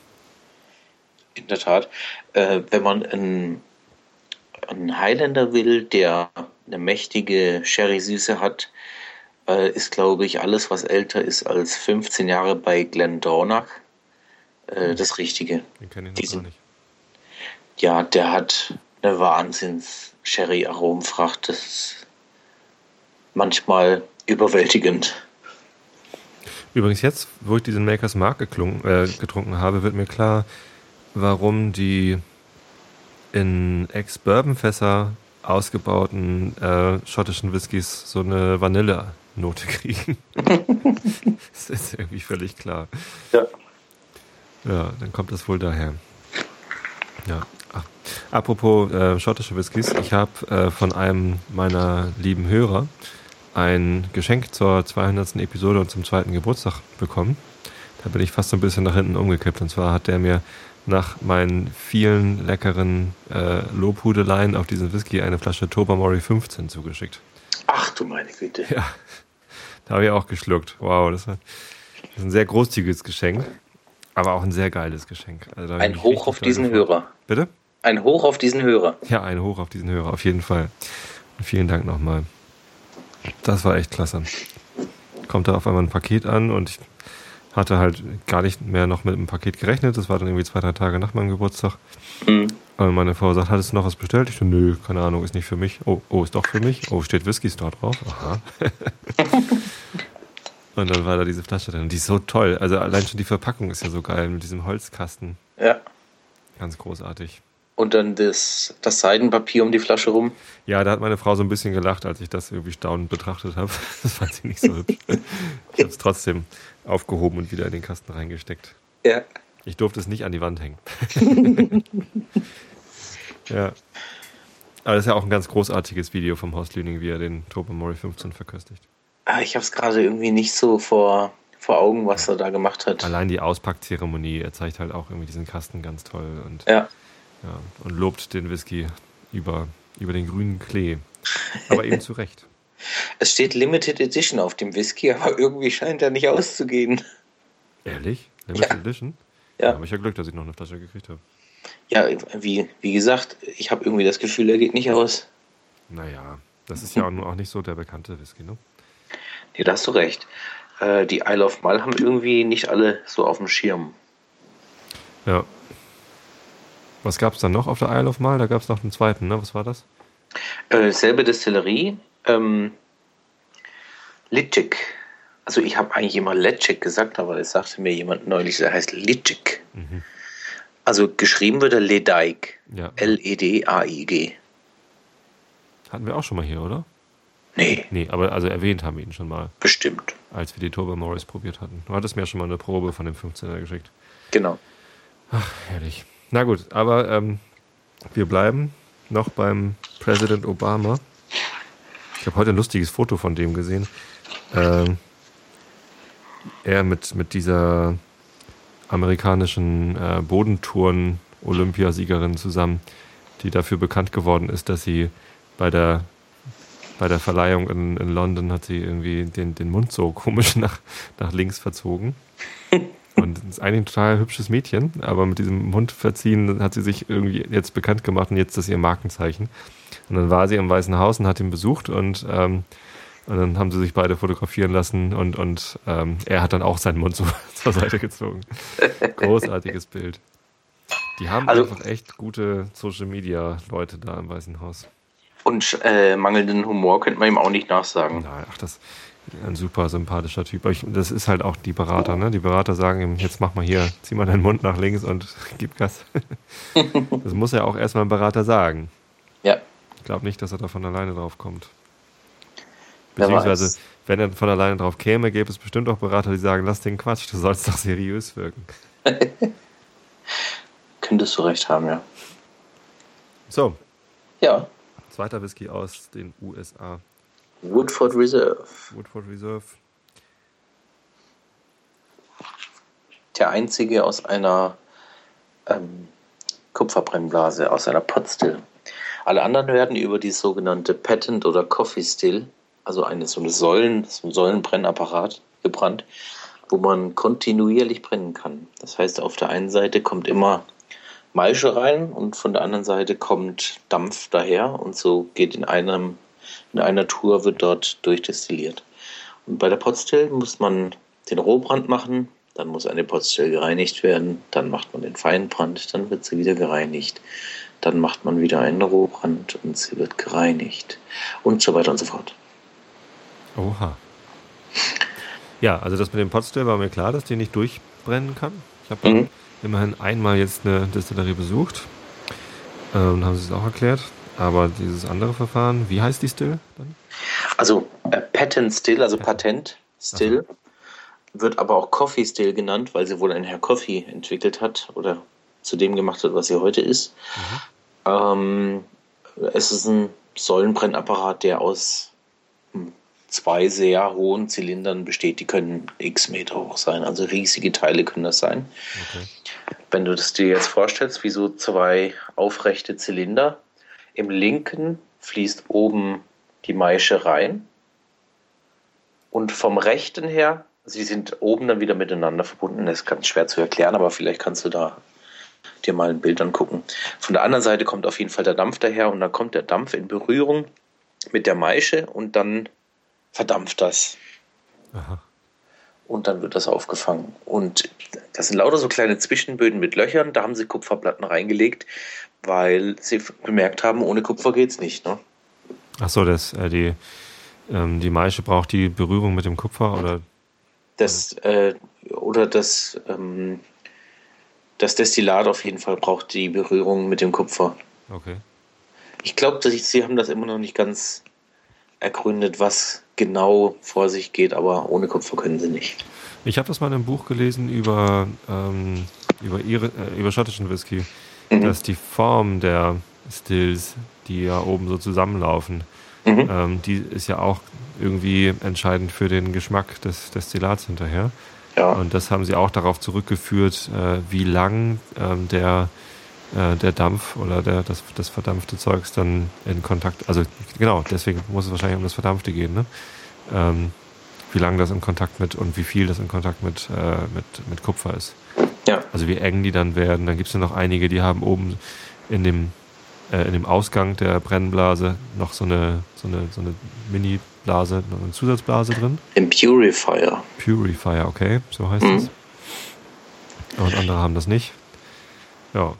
In der Tat. Äh, wenn man einen, einen Highlander will, der eine mächtige Sherry-Süße hat, äh, ist, glaube ich, alles, was älter ist als 15 Jahre bei Glendronach, äh, das Richtige. Den kenne ich noch Diese- gar nicht. Ja, der hat eine Wahnsinns-Sherry-Aromenfracht. Das ist manchmal überwältigend. Übrigens jetzt, wo ich diesen Makers Mark äh, getrunken habe, wird mir klar, warum die in Ex-Bourbon-Fässer ausgebauten äh, schottischen Whiskys so eine Vanille-Note kriegen. das ist irgendwie völlig klar. Ja. Ja, dann kommt das wohl daher. Ja. Ach, apropos äh, schottische Whiskys, ich habe äh, von einem meiner lieben Hörer ein Geschenk zur 200. Episode und zum zweiten Geburtstag bekommen. Da bin ich fast so ein bisschen nach hinten umgekippt. Und zwar hat der mir nach meinen vielen leckeren äh, Lobhudeleien auf diesen Whisky eine Flasche Tobermory 15 zugeschickt. Ach du meine Güte. Ja, da habe ich auch geschluckt. Wow, das, war, das ist ein sehr großzügiges Geschenk, aber auch ein sehr geiles Geschenk. Also Ein Hoch auf diesen gefreut. Hörer. Bitte? Ein Hoch auf diesen Hörer. Ja, ein Hoch auf diesen Hörer, auf jeden Fall. Und vielen Dank nochmal. Das war echt klasse. Kommt da auf einmal ein Paket an und ich hatte halt gar nicht mehr noch mit dem Paket gerechnet. Das war dann irgendwie zwei, drei Tage nach meinem Geburtstag. Hm. Und meine Frau sagt, hattest du noch was bestellt? Ich so, nö, keine Ahnung, ist nicht für mich. Oh, oh, ist doch für mich. Oh, steht Whisky Store drauf. Aha. und dann war da diese Flasche drin. Die ist so toll. Also allein schon die Verpackung ist ja so geil mit diesem Holzkasten. Ja. Ganz großartig. Und dann das, das Seidenpapier um die Flasche rum. Ja, da hat meine Frau so ein bisschen gelacht, als ich das irgendwie staunend betrachtet habe. Das fand sie nicht so hübsch. Ich habe es trotzdem aufgehoben und wieder in den Kasten reingesteckt. Ja. Ich durfte es nicht an die Wand hängen. ja. Aber das ist ja auch ein ganz großartiges Video vom Horst Lüning, wie er den Tobermory 15 verköstigt. Ah, ich habe es gerade irgendwie nicht so vor, vor Augen, was er da gemacht hat. Allein die Auspackzeremonie, er zeigt halt auch irgendwie diesen Kasten ganz toll und, Ja. ja, und lobt den Whisky über, über den grünen Klee. Aber eben zu Recht. Es steht Limited Edition auf dem Whisky, aber irgendwie scheint er nicht auszugehen. Ehrlich? Limited Ja. Edition? Ja. habe ich ja Glück, dass ich noch eine Flasche gekriegt habe. Ja, wie, wie gesagt, ich habe irgendwie das Gefühl, er geht nicht aus. Naja, das ist ja auch nicht so der bekannte Whisky, ne? Nee, da hast du recht. Äh, die Isle of Mal haben irgendwie nicht alle so auf dem Schirm. Ja. Was gab es dann noch auf der Isle of Mal? Da gab es noch einen zweiten, ne? Was war das? Äh, selbe Destillerie, ähm, Litschik. Also ich habe eigentlich immer Letschik gesagt, aber es sagte mir jemand neulich, der heißt Litschik. Also geschrieben wird er Ledaik. Ja. E L-E-D-A-I-G. Hatten wir auch schon mal hier, oder? Nee, Nee, aber also erwähnt haben wir ihn schon mal, bestimmt. als wir die Turbo Morris probiert hatten. Du hattest mir schon mal eine Probe von dem 15er geschickt. Genau. Herrlich. Na gut, aber ähm, wir bleiben noch beim Präsident Obama. Ich habe heute ein lustiges Foto von dem gesehen. Ähm, er mit, mit dieser amerikanischen äh, Bodentouren-Olympiasiegerin zusammen, die dafür bekannt geworden ist, dass sie bei der bei der Verleihung in, in London hat sie irgendwie den, den Mund so komisch nach, nach links verzogen. Und ist eigentlich ein total hübsches Mädchen, aber mit diesem Mund verziehen hat sie sich irgendwie jetzt bekannt gemacht und jetzt ist das ihr Markenzeichen. Und dann war sie im Weißen Haus und hat ihn besucht und, ähm, und dann haben sie sich beide fotografieren lassen und, und ähm, er hat dann auch seinen Mund so zur Seite gezogen. Großartiges Bild. Die haben Also- einfach echt gute Social Media Leute da im Weißen Haus. Und äh, mangelnden Humor könnte man ihm auch nicht nachsagen. Nein, ach, das ein super sympathischer Typ. Ich, das ist halt auch die Berater, ne? Die Berater sagen ihm, jetzt mach mal hier, zieh mal deinen Mund nach links und gib Gas. das muss ja auch erstmal ein Berater sagen. Ja, Ich glaube nicht, dass er da von alleine drauf kommt. Beziehungsweise, wenn er von alleine drauf käme, gäbe es bestimmt auch Berater, die sagen, lass den Quatsch, du sollst doch seriös wirken. könntest du recht haben, ja. So, Ja, zweiter Whisky aus den USA. Woodford Reserve. Woodford Reserve. Der einzige aus einer ähm, Kupferbrennblase, aus einer Potstill. Alle anderen werden über die sogenannte Patent oder Coffee Still, also eine so eine Säulen, so ein Säulenbrennapparat gebrannt, wo man kontinuierlich brennen kann. Das heißt, auf der einen Seite kommt immer Maische rein und von der anderen Seite kommt Dampf daher und so geht in einem in einer Tour wird dort durchdestilliert. Und bei der Potstill muss man den Rohbrand machen, dann muss eine Potstill gereinigt werden, dann macht man den Feinbrand, dann wird sie wieder gereinigt, dann macht man wieder einen Rohbrand und sie wird gereinigt und so weiter und so fort. Oha. Ja, also das mit dem Potstill war mir klar, dass die nicht durchbrennen kann. Ich habe Mhm. immerhin einmal jetzt eine Distillerie besucht äh, und haben sie es auch erklärt. Aber dieses andere Verfahren, wie heißt die Still dann? Also äh, Patent Still, also Patent Still, wird aber auch Coffee Still genannt, weil sie wohl ein Herr Coffee entwickelt hat oder zu dem gemacht hat, was sie heute ist. Ähm, es ist ein Säulenbrennapparat, der aus hm, zwei sehr hohen Zylindern besteht. Die können x Meter hoch sein, also riesige Teile können das sein. Okay. Wenn du das dir jetzt vorstellst, wie so zwei aufrechte Zylinder, im linken fließt oben die Maische rein und vom rechten her, sie sind oben dann wieder miteinander verbunden. Das ist ganz schwer zu erklären, aber vielleicht kannst du da dir mal ein Bild angucken. Von der anderen Seite kommt auf jeden Fall der Dampf daher und dann kommt der Dampf in Berührung mit der Maische und dann verdampft das Aha. Und dann wird das aufgefangen. Und das sind lauter so kleine Zwischenböden mit Löchern, da haben sie Kupferplatten reingelegt, weil sie bemerkt haben, ohne Kupfer geht's nicht. Ne? Ach so, das, äh, die, ähm, die Maische braucht die Berührung mit dem Kupfer oder Das, äh, oder das, ähm, das Destillat auf jeden Fall braucht die Berührung mit dem Kupfer. okay. Ich glaube, sie haben das immer noch nicht ganz ergründet, was genau vor sich geht, aber ohne Kupfer können sie nicht. Ich habe das mal in einem Buch gelesen über, ähm, über, ihre, äh, über schottischen Whisky, Mhm. dass die Form der Stills, die ja oben so zusammenlaufen, Mhm. ähm, die ist ja auch irgendwie entscheidend für den Geschmack des Destillats hinterher. Ja. Und das haben sie auch darauf zurückgeführt, äh, wie lang ähm, der, äh, der Dampf oder der, das, das verdampfte Zeugs dann in Kontakt, also genau, deswegen muss es wahrscheinlich um das Verdampfte gehen, ne? Ähm, wie lang das in Kontakt mit und wie viel das in Kontakt mit, äh, mit, mit Kupfer ist. Ja. Also wie eng die dann werden. Dann gibt es ja noch einige, die haben oben in dem, äh, in dem Ausgang der Brennblase noch so eine, so eine, so eine Mini-Blase, noch eine Zusatzblase drin. Im Purifier. Purifier, okay, so heißt Mhm. es. Und andere haben das nicht. Ja,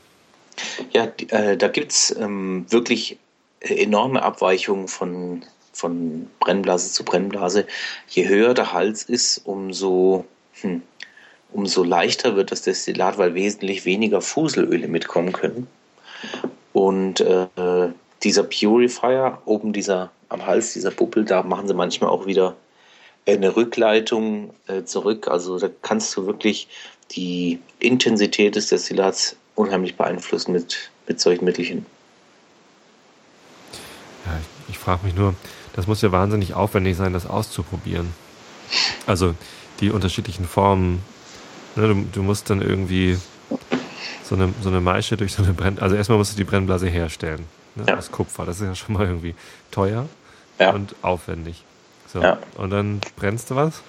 Ja, äh, da gibt es ähm, wirklich äh, enorme Abweichungen von, von Brennblase zu Brennblase. Je höher der Hals ist, umso, hm, umso leichter wird das Destillat, weil wesentlich weniger Fuselöle mitkommen können. Und äh, dieser Purifier, oben dieser am Hals, dieser Buppel, da machen sie manchmal auch wieder eine Rückleitung äh, zurück. Also da kannst du wirklich die Intensität des Destillats unheimlich beeinflussen mit, mit solchen Mittelchen. ja ich, ich frage mich nur, das muss ja wahnsinnig aufwendig sein, das auszuprobieren. Also die unterschiedlichen Formen. Ne, du, du musst dann irgendwie so eine, so eine Maische durch so eine Brenn... Also erstmal musst du die Brennblase herstellen. Ne, Ja. Aus Kupfer. Das ist ja schon mal irgendwie teuer Ja. und aufwendig. So. Ja. Und dann brennst du was.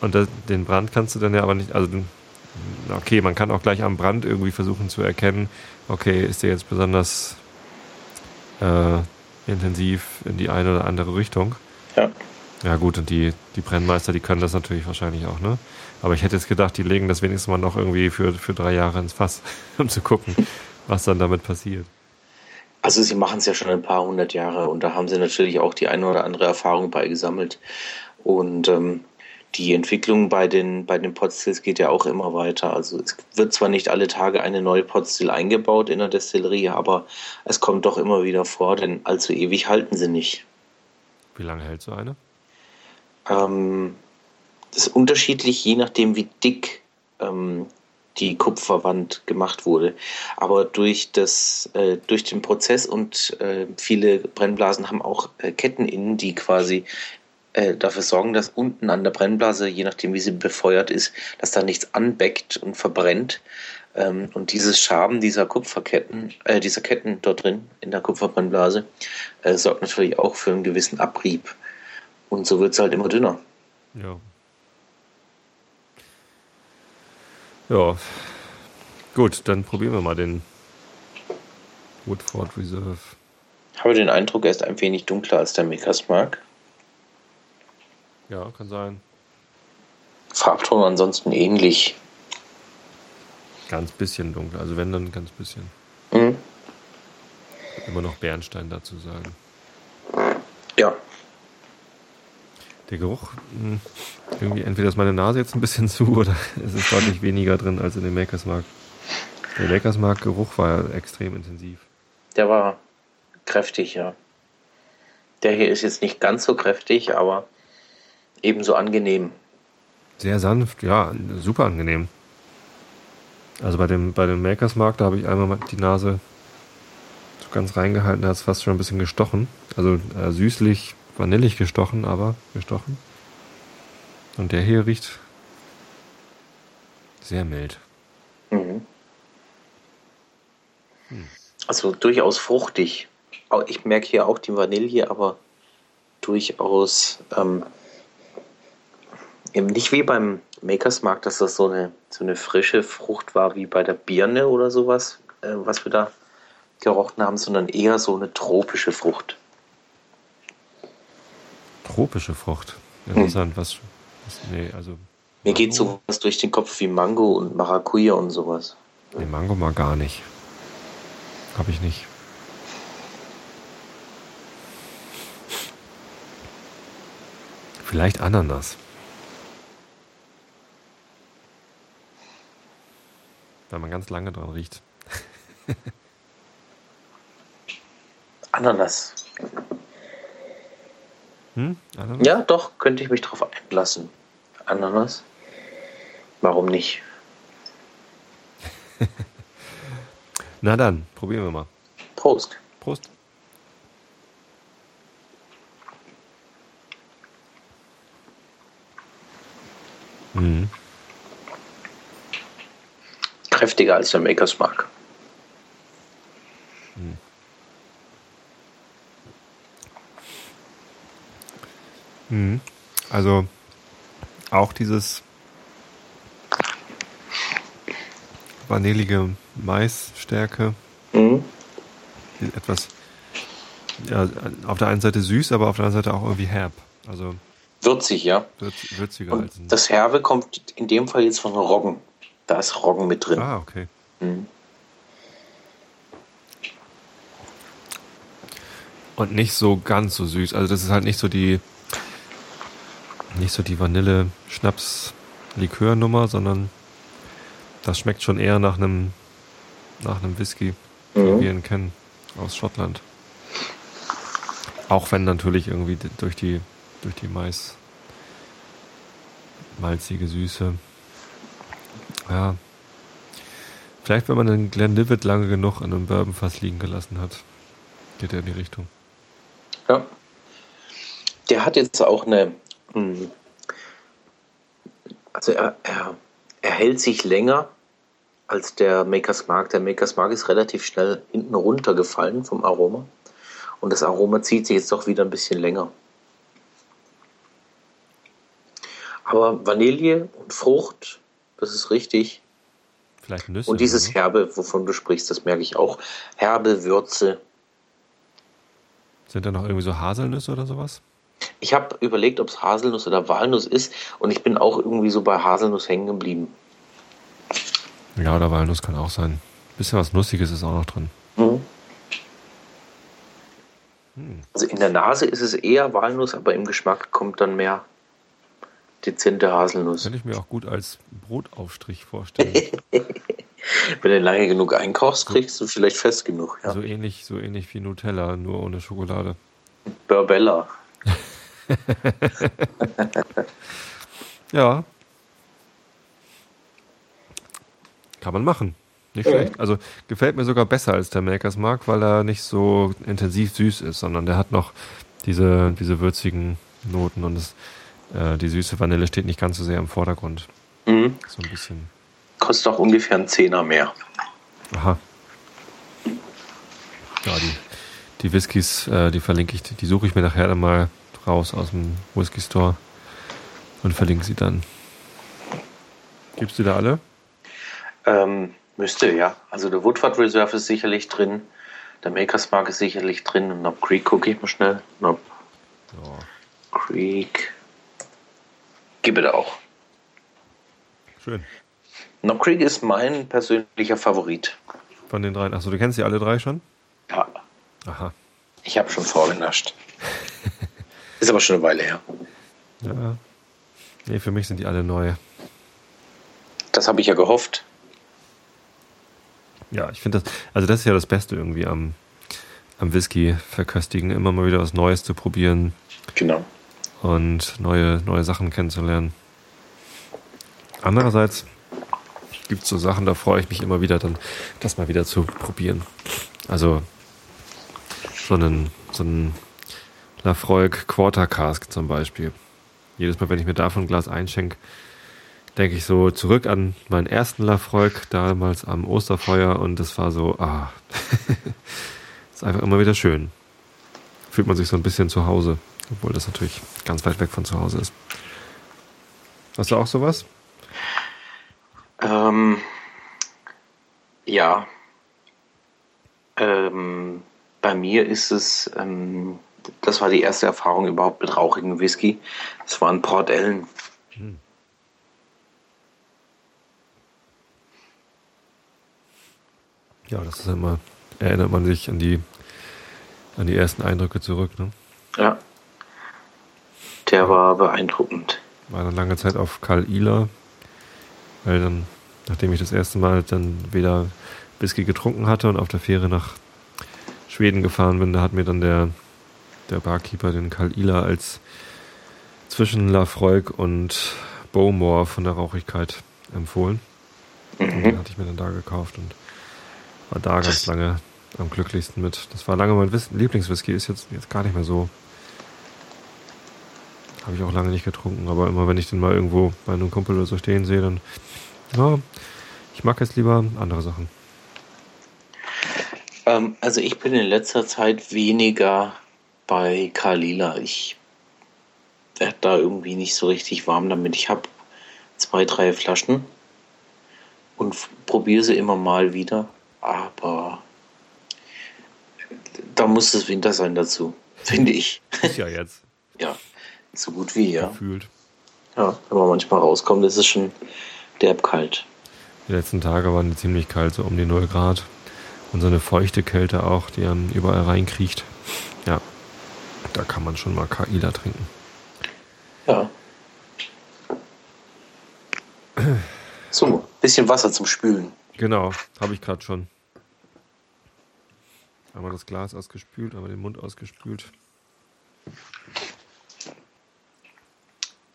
Und das, den Brand kannst du dann ja aber nicht, also du- okay, man kann auch gleich am Brand irgendwie versuchen zu erkennen, okay, ist der jetzt besonders äh, intensiv in die eine oder andere Richtung. Ja. Ja gut, und die, die Brennmeister, die können das natürlich wahrscheinlich auch, ne? Aber ich hätte jetzt gedacht, die legen das wenigstens mal noch irgendwie für, für drei Jahre ins Fass, um zu gucken, was dann damit passiert. Also sie machen es ja schon ein paar hundert Jahre und da haben sie natürlich auch die eine oder andere Erfahrung bei gesammelt. Und ähm, die Entwicklung bei den, bei den Potstills geht ja auch immer weiter. Also es wird zwar nicht alle Tage eine neue Potstill eingebaut in der Destillerie, aber es kommt doch immer wieder vor, denn allzu ewig halten sie nicht. Wie lange hält so eine? Ähm, das ist unterschiedlich, je nachdem, wie dick ähm, die Kupferwand gemacht wurde. Aber durch, das, äh, durch den Prozess und äh, viele Brennblasen haben auch äh, Ketten innen, die quasi äh, dafür sorgen, dass unten an der Brennblase, je nachdem wie sie befeuert ist, dass da nichts anbeckt und verbrennt. Ähm, und dieses Schaben dieser Kupferketten, äh, dieser Ketten dort drin in der Kupferbrennblase, äh, sorgt natürlich auch für einen gewissen Abrieb. Und so wird es halt immer dünner. Ja. Ja. Gut, dann probieren wir mal den Woodford Reserve. Habe den Eindruck, er ist ein wenig dunkler als der Makers Mark. Ja, kann sein. Farbton ansonsten ähnlich. Ganz bisschen dunkler. Also wenn, dann ganz bisschen. Mhm. Immer noch Bernstein dazu sagen. Ja, Der Geruch, mh, irgendwie entweder ist meine Nase jetzt ein bisschen zu oder es ist deutlich weniger drin als in dem Makers Mark. Der Makers Mark Geruch war ja extrem intensiv. der war kräftig, ja. Der hier ist jetzt nicht ganz so kräftig, aber ebenso angenehm. Sehr sanft, ja, super angenehm. Also bei dem, bei dem Makers Mark, da habe ich einmal mal die Nase so ganz reingehalten, da hat es fast schon ein bisschen gestochen. Also äh, süßlich, vanillig gestochen, aber gestochen. Und der hier riecht sehr mild. Mhm. Also durchaus fruchtig. Ich merke hier auch die Vanille, aber durchaus ähm, eben nicht wie beim Makers Mark, dass das so eine, so eine frische Frucht war wie bei der Birne oder sowas, äh, was wir da gerochen haben, sondern eher so eine tropische Frucht. Tropische Frucht. Interessant, was, was. Nee, also. Mir geht Mango? sowas durch den Kopf wie Mango und Maracuja und sowas. Nee, Mango mal gar nicht. Hab ich nicht. Vielleicht Ananas. Wenn man ganz lange dran riecht. Ananas. Hm? Ananas. Ja, doch, könnte ich mich drauf einlassen. Ananas. Warum nicht? Na dann, probieren wir mal. Prost. Prost. Mhm. Kräftiger als der Makers Mark. Mhm. Mhm. Also auch dieses vanillige Maisstärke. Mhm. Etwas ja, auf der einen Seite süß, aber auf der anderen Seite auch irgendwie herb. Also würzig, ja. Würz, würziger Und als Das Herbe kommt in dem Fall jetzt von Roggen. Da ist Roggen mit drin. Ah, okay. Mhm. Und nicht so ganz so süß. Also das ist halt nicht so die nicht so die Vanille-Schnaps-Likör-Nummer, sondern das schmeckt schon eher nach einem nach einem Whisky, mhm. wie wir ihn kennen aus Schottland. Auch wenn natürlich irgendwie durch die, durch die Mais malzige Süße. Ja. Vielleicht, wenn man den Glenlivet lange genug in einem Bourbonfass liegen gelassen hat, geht er in die Richtung. Ja. Der hat jetzt auch eine. Hm, also er, er, er hält sich länger als der Makers Mark. Der Makers Mark ist relativ schnell hinten runtergefallen vom Aroma. Und das Aroma zieht sich jetzt doch wieder ein bisschen länger. Aber Vanille und Frucht, das ist richtig. Vielleicht Nüsse. Und dieses Herbe, wovon du sprichst, das merke ich auch. Herbe, Würze. Sind da noch irgendwie so Haselnüsse oder sowas? Ich habe überlegt, ob es Haselnuss oder Walnuss ist und ich bin auch irgendwie so bei Haselnuss hängen geblieben. Ja, oder Walnuss kann auch sein. Bisschen was Nussiges ist auch noch drin. Mhm. Also in der Nase ist es eher Walnuss, aber im Geschmack kommt dann mehr dezente Haselnuss. Kann ich mir auch gut als Brotaufstrich vorstellen. Wenn du lange genug einkochst, kriegst du vielleicht fest genug. Ja. So, ähnlich, so ähnlich wie Nutella, nur ohne Schokolade. Burbella. ja. Kann man machen. Nicht schlecht. Also gefällt mir sogar besser als der Makers Mark, weil er nicht so intensiv süß ist, sondern der hat noch diese, diese würzigen Noten und es, äh, die süße Vanille steht nicht ganz so sehr im Vordergrund. Mhm. So ein bisschen. Kostet auch ungefähr einen Zehner mehr. Aha. Ja, die, die Whiskys, äh, die verlinke ich, die suche ich mir nachher dann mal raus aus dem Whisky Store und verlinke sie dann. Gibst du da alle? Ähm, Müsste, ja. Also der Woodford Reserve ist sicherlich drin. Der Makers Mark ist sicherlich drin. Und Knob Creek gucke ich mal schnell. Knob oh. Creek. Gib es auch. Schön. Knob Creek ist mein persönlicher Favorit. Von den dreien. Achso, du kennst die alle drei schon? Ja. Aha. Ich habe schon vorgenascht. ist aber schon eine Weile her. Ja. Nee, für mich sind die alle neu. Das habe ich ja gehofft. Ja, ich finde das, also das ist ja das Beste irgendwie am, am Whisky verköstigen, immer mal wieder was Neues zu probieren. Genau. Und neue, neue Sachen kennenzulernen. Andererseits gibt es so Sachen, da freue ich mich immer wieder dann, das mal wieder zu probieren. Also so einen, so einen Lafroig Quarter Cask zum Beispiel. Jedes Mal, wenn ich mir davon ein Glas einschenke, denke ich so zurück an meinen ersten Lafroig damals am Osterfeuer und es war so, ah, ist einfach immer wieder schön. Fühlt man sich so ein bisschen zu Hause, obwohl das natürlich ganz weit weg von zu Hause ist. Hast du auch sowas? Ähm, ja. Ähm, bei mir ist es, ähm, das war die erste Erfahrung überhaupt mit rauchigen Whisky. Es war ein Port Ellen. Hm. Ja, das ist immer, erinnert man sich an die, an die ersten Eindrücke zurück, ne? Ja. Der war beeindruckend. War eine lange Zeit auf Karl Ihler, weil dann, nachdem ich das erste Mal dann wieder Whisky getrunken hatte und auf der Fähre nach Schweden gefahren bin, da hat mir dann der, der Barkeeper den Karl Ihler als zwischen Lafroig und Bowmore von der Rauchigkeit empfohlen. Mhm. Den hatte ich mir dann da gekauft und war da ganz lange am glücklichsten mit. Das war lange mein Lieblingswhisky, ist jetzt, jetzt gar nicht mehr so. Habe ich auch lange nicht getrunken, aber immer wenn ich den mal irgendwo bei einem Kumpel oder so stehen sehe, dann, ja, ich mag jetzt lieber andere Sachen. Ähm, also ich bin in letzter Zeit weniger bei Kalila. Ich werde da irgendwie nicht so richtig warm damit. Ich habe zwei, drei Flaschen und probiere sie immer mal wieder, aber da muss es Winter sein dazu, finde ich. Ist ja jetzt. ja, so gut wie, ja. Gefühlt. Ja, wenn man manchmal rauskommt, ist es schon derb kalt. Die letzten Tage waren die ziemlich kalt, so um die 0 Grad. Und so eine feuchte Kälte auch, die einem überall reinkriecht. Ja, da kann man schon mal Kaila trinken. Ja. So, bisschen Wasser zum Spülen. Genau, habe ich gerade schon. Einmal das Glas ausgespült, einmal den Mund ausgespült.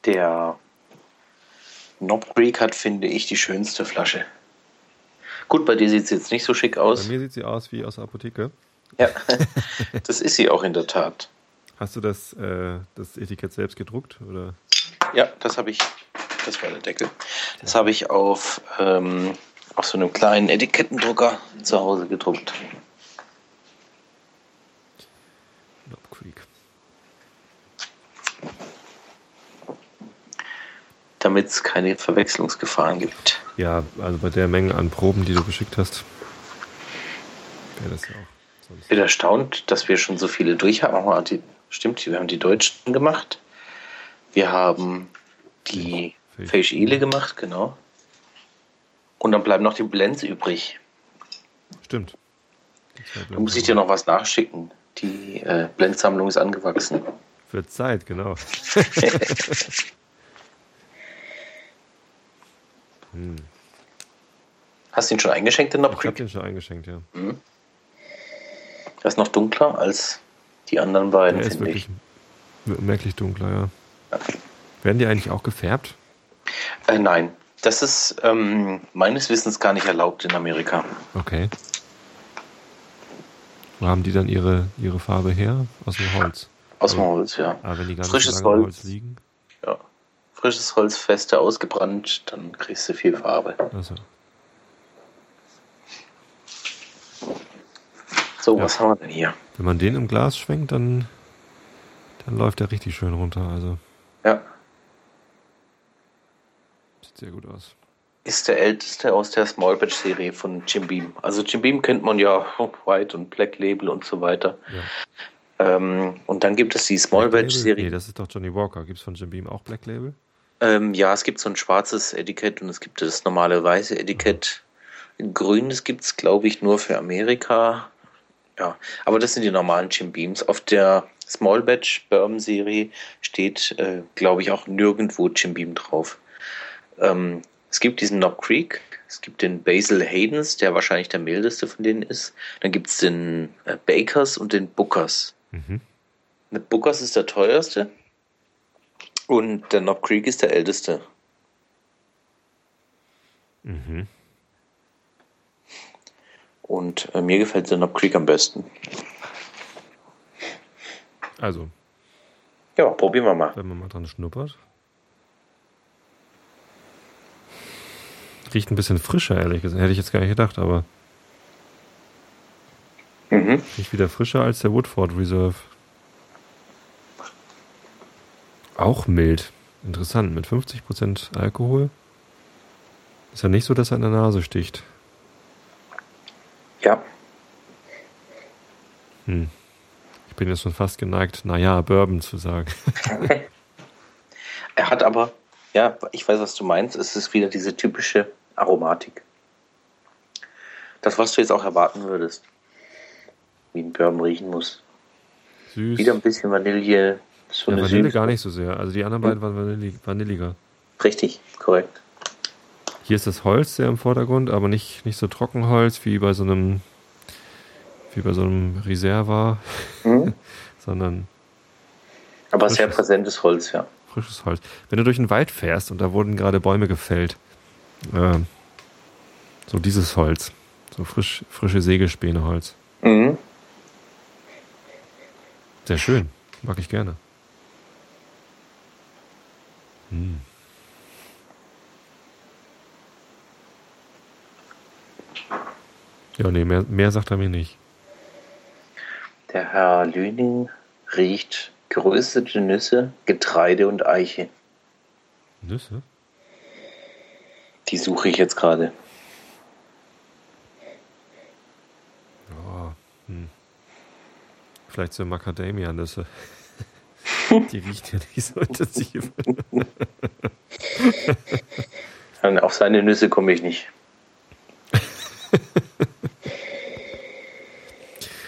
Der Knob Creek hat, finde ich, die schönste Flasche. Gut, bei dir sieht sie jetzt nicht so schick Bei aus. mir sieht sie aus wie aus der Apotheke. Ja, das ist sie auch in der Tat. Hast du das, äh, das Etikett selbst gedruckt? Oder? Ja, das habe ich, das war der Deckel. Das habe ich auf, ähm, auf so einem kleinen Etikettendrucker zu Hause gedruckt. Knob Creek. Damit es keine Verwechslungsgefahren gibt. Ja, also bei der Menge an Proben, die du geschickt hast, wäre das ja auch. Sonst. Ich bin erstaunt, dass wir schon so viele durch haben. Die, stimmt, wir haben die Deutschen gemacht. Wir haben die Feischele gemacht, genau. Und dann bleiben noch die Blends übrig. Stimmt. Da muss ich dir noch was nachschicken. Die äh, Blendsammlung ist angewachsen. Wird Zeit, genau. hm. Hast du ihn schon eingeschenkt, den Knob Ich habe Creek? den schon eingeschenkt, ja. Der ist noch dunkler als die anderen beiden, ist finde ich. wirklich merklich dunkler, ja. Werden die eigentlich auch gefärbt? Äh, nein, das ist ähm, meines Wissens gar nicht erlaubt in Amerika. Okay. Wo haben die dann ihre, ihre Farbe her? Aus dem Holz. Aus dem Ja. Holz, ja. Aber wenn die ganz Frisches Holz. Holz liegen. ja. Frisches Holz, feste ausgebrannt, dann kriegst du viel Farbe. Also, So, Ja. was haben wir denn hier? wenn man den im Glas schwenkt, dann, dann läuft der richtig schön runter. Also Ja, sieht sehr gut aus. ist der älteste aus der Small Batch Serie von Jim Beam. Also Jim Beam kennt man ja, White und Black Label und so weiter. Ja. Ähm, und dann gibt es die Small Batch? Serie. Nee, das ist doch Johnny Walker. Gibt es von Jim Beam auch Black Label? Ähm, ja, es gibt so ein schwarzes Etikett und es gibt das normale weiße Etikett. Ein grünes gibt es, glaube ich, nur für Amerika. Ja, aber das sind die normalen Jim Beams. Auf der Small Batch Bourbon Serie steht, äh, glaube ich, auch nirgendwo Jim Beam drauf. Ähm, es gibt diesen Knob Creek, es gibt den Basil Haydens, der wahrscheinlich der mildeste von denen ist. Dann gibt es den äh, Bakers und den Bookers. Mhm. Der Bookers ist der teuerste und der Knob Creek ist der älteste. Mhm. Und äh, mir gefällt der Knob Creek am besten. Also, Ja, probieren wir mal. wenn man mal dran schnuppert. Riecht ein bisschen frischer, ehrlich gesagt. Hätte ich jetzt gar nicht gedacht, aber Mhm. riecht wieder frischer als der Woodford Reserve. Auch mild. Interessant, mit 50% Alkohol. Ist ja nicht so, dass er in der Nase sticht. Ja, Hm. Ich bin jetzt schon fast geneigt, naja, Bourbon zu sagen. er hat aber, ja, ich weiß, was du meinst. Es ist wieder diese typische Aromatik. Das, was du jetzt auch erwarten würdest. Wie ein Bourbon riechen muss. Süß. Wieder ein bisschen Vanille. So ja, eine Vanille Süße. gar nicht so sehr. Also die anderen beiden waren vanillig, vanilliger. Richtig, korrekt. Hier ist das Holz sehr im Vordergrund, aber nicht, nicht so Trockenholz wie bei so einem wie bei so einem Reserva, Mhm. sondern Aber sehr Frisches. präsentes Holz, ja. frisches Holz. Wenn du durch den Wald fährst und da wurden gerade Bäume gefällt, ähm, so dieses Holz, so frisch, frische Sägespäneholz. Mhm. Sehr schön, mag ich gerne. Hm. Ja, nee, mehr, mehr sagt er mir nicht. Der Herr Lüning riecht geröstete Nüsse, Getreide und Eiche. Nüsse? Die suche ich jetzt gerade. Ja, hm. Vielleicht so Macadamia-Nüsse. Die riecht ja nicht so intensiv. Auf seine Nüsse komme ich nicht.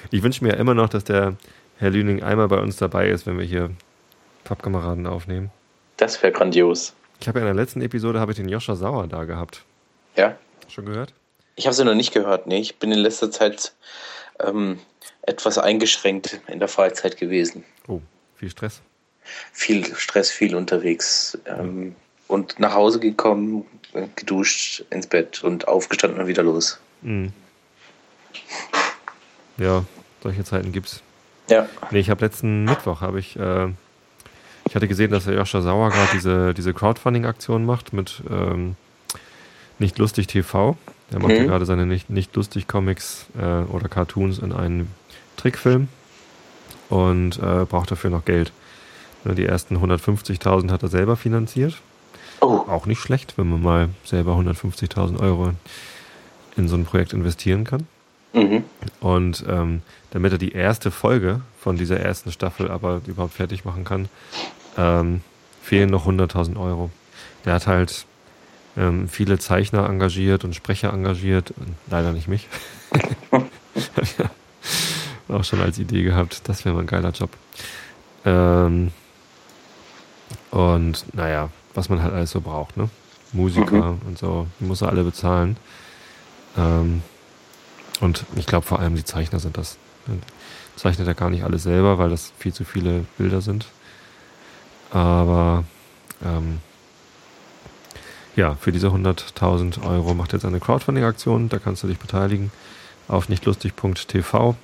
Ich wünsche mir ja immer noch, dass der Herr Lüning einmal bei uns dabei ist, wenn wir hier Pappkameraden aufnehmen. Das wäre grandios. Ich habe ja in der letzten Episode habe ich den Joscha Sauer da gehabt. Ja. Schon gehört? Ich habe sie noch nicht gehört. Nee, ich bin in letzter Zeit ähm, etwas eingeschränkt in der Freizeit gewesen. Oh, viel Stress. Viel Stress, viel unterwegs. Ähm, und nach Hause gekommen, geduscht, ins Bett und aufgestanden und wieder los. Mhm. Ja, solche Zeiten gibt's. Ja. Nee, ich habe letzten Mittwoch habe ich, äh, ich hatte gesehen, dass der Joscha Sauer gerade diese, diese Crowdfunding-Aktion macht mit ähm, Nicht lustig TV. Er macht mhm. gerade seine Nicht, nicht lustig Comics äh, oder Cartoons in einen Trickfilm und äh, braucht dafür noch Geld. Ne, die ersten 150.000 hat er selber finanziert. Oh. Auch nicht schlecht, wenn man mal selber 150.000 Euro in so ein Projekt investieren kann. Mhm. Und ähm, damit er die erste Folge von dieser ersten Staffel aber überhaupt fertig machen kann, ähm, fehlen noch 100.000 Euro. Der hat halt ähm, viele Zeichner engagiert und Sprecher engagiert, leider nicht mich. auch schon als Idee gehabt, das wäre mal ein geiler Job. Ähm, und naja, was man halt alles so braucht, ne? Musiker mhm. und so, die muss er alle bezahlen. Ähm, und ich glaube vor allem die Zeichner sind das. Zeichnet er gar nicht alles selber, weil das viel zu viele Bilder sind. Aber ähm, ja, für diese 100.000 Euro macht er jetzt eine Crowdfunding-Aktion. Da kannst du dich beteiligen auf nichtlustig.tv.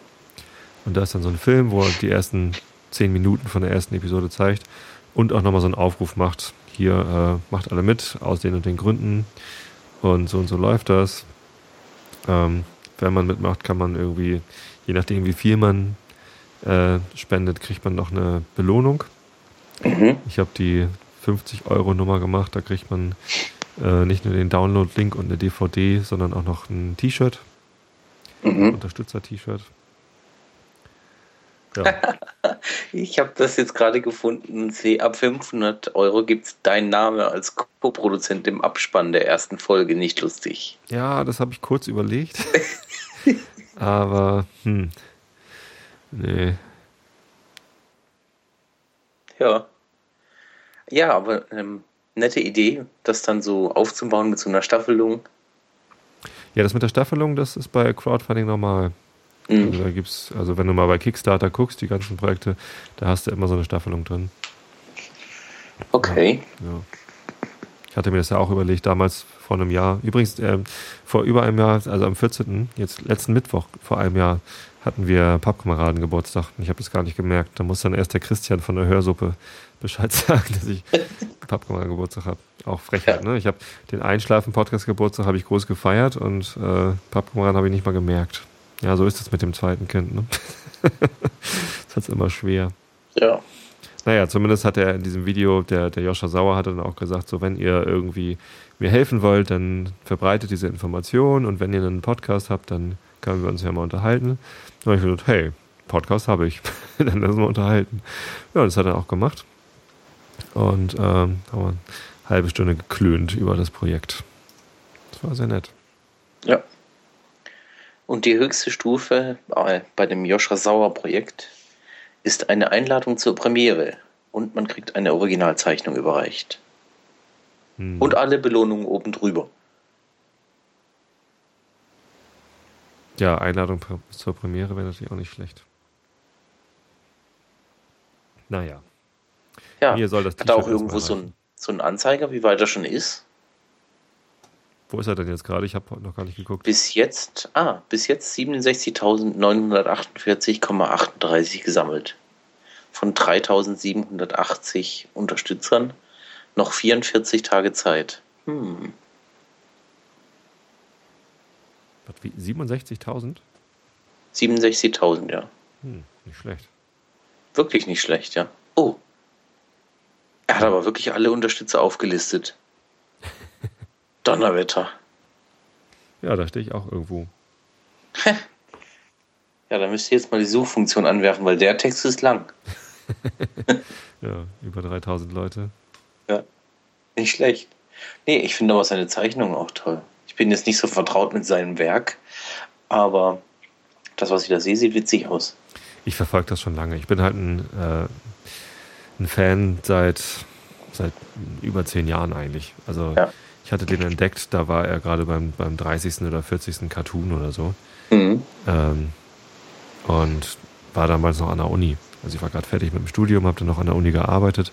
Und da ist dann so ein Film, wo er die ersten 10 Minuten von der ersten Episode zeigt und auch nochmal so einen Aufruf macht. Hier äh, macht alle mit, aus den und den Gründen. Und so und so läuft das. Ähm, wenn man mitmacht, kann man irgendwie, je nachdem wie viel man äh, spendet, kriegt man noch eine Belohnung. Mhm. Ich habe die 50 Euro Nummer gemacht, da kriegt man äh, nicht nur den Download-Link und eine DVD, sondern auch noch ein T-Shirt. Mhm. Unterstützer-T-Shirt. Ja. ich habe das jetzt gerade gefunden. Sehe, ab 500 Euro gibt es deinen Name als Co-Produzent im Abspann der ersten Folge. Nicht lustig. Ja, das habe ich kurz überlegt. Aber, hm. Nee. Ja. Ja, aber ähm, nette Idee, das dann so aufzubauen mit so einer Staffelung. Ja, das mit der Staffelung, das ist bei Crowdfunding normal. Mhm. Also da gibt's, also wenn du mal bei Kickstarter guckst, die ganzen Projekte, da hast du immer so eine Staffelung drin. Okay. Ja, ja. Ich hatte mir das ja auch überlegt, damals vor einem Jahr. Übrigens, äh, vor über einem Jahr, also am 14., jetzt letzten Mittwoch vor einem Jahr, hatten wir Pappkameraden Geburtstag. Ich habe das gar nicht gemerkt. Da muss dann erst der Christian von der Hörsuppe Bescheid sagen, dass ich Pappkameraden Geburtstag habe. Auch Frechheit, ja. ne? Ich habe den Einschlafen-Podcast Geburtstag habe ich groß gefeiert und äh, Pappkameraden habe ich nicht mal gemerkt. Ja, so ist es mit dem zweiten Kind, ne? das hat es immer schwer. Ja. Naja, zumindest hat er in diesem Video, der, der Joscha Sauer hat dann auch gesagt, so wenn ihr irgendwie mir helfen wollt, dann verbreitet diese Information und wenn ihr einen Podcast habt, dann können wir uns ja mal unterhalten. Und ich gesagt, hey, Podcast habe ich, dann lassen wir unterhalten. Ja, das hat er auch gemacht. Und ähm, haben wir eine halbe Stunde geklönt über das Projekt. Das war sehr nett. Ja. Und die höchste Stufe äh, bei dem Joscha Sauer Projekt ist eine Einladung zur Premiere und man kriegt eine Originalzeichnung überreicht. Hm. Und alle Belohnungen oben drüber. Ja, Einladung zur Premiere wäre natürlich auch nicht schlecht. Naja. Ja, Mir soll das hat auch irgendwo so ein, so ein Anzeiger, wie weit er schon ist. Wo ist er denn jetzt gerade? Ich habe noch gar nicht geguckt. Bis jetzt, ah, bis jetzt 67.948,38 gesammelt. Von 3.780 Unterstützern Noch 44 Tage Zeit. Hm. Was, wie, 67.000? 67.000, ja. Hm, nicht schlecht. Wirklich nicht schlecht, ja. Oh. Er hat aber wirklich alle Unterstützer aufgelistet. Donnerwetter. Ja, da stehe ich auch irgendwo. Ja, da müsst ihr jetzt mal die Suchfunktion anwerfen, weil der Text ist lang. Ja, über 3000 Leute. Ja. Nicht schlecht. Nee, ich finde aber seine Zeichnung auch toll. Ich bin jetzt nicht so vertraut mit seinem Werk, aber das, was ich da sehe, sieht witzig aus. Ich verfolge das schon lange. Ich bin halt ein, äh, ein Fan seit, seit über zehn Jahren eigentlich. Also Ja. Ich hatte den entdeckt, da war er gerade beim, beim 30. oder 40. Cartoon oder so. Mhm. Ähm, und war damals noch an der Uni. Also ich war gerade fertig mit dem Studium, habe dann noch an der Uni gearbeitet.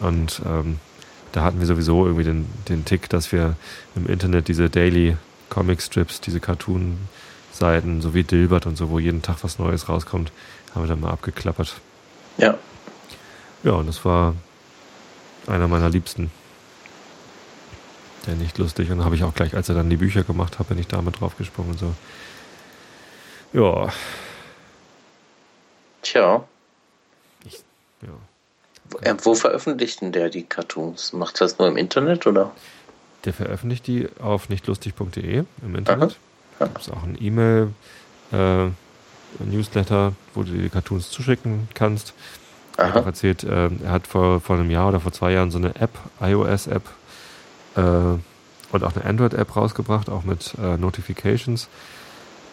Und ähm, da hatten wir sowieso irgendwie den, den Tick, dass wir im Internet diese Daily Comic Strips, diese Cartoon-Seiten, so wie Dilbert und so, wo jeden Tag was Neues rauskommt, haben wir dann mal abgeklappert. Ja. Ja, und das war einer meiner Liebsten. Der nicht lustig. Und dann habe ich auch gleich, als er dann die Bücher gemacht hat, bin ich damit draufgesprungen und so. Ja, Tja. ja. Wo, äh, wo veröffentlicht denn der die Cartoons? Macht das nur im Internet oder? Der veröffentlicht die auf nichtlustig.de im Internet. Da gibt es auch ein E-Mail, äh, Newsletter, wo du die Cartoons zuschicken kannst. Er hat auch erzählt, äh, er hat vor, vor einem Jahr oder vor zwei Jahren so eine App, iOS-App und auch eine Android-App rausgebracht, auch mit äh, Notifications,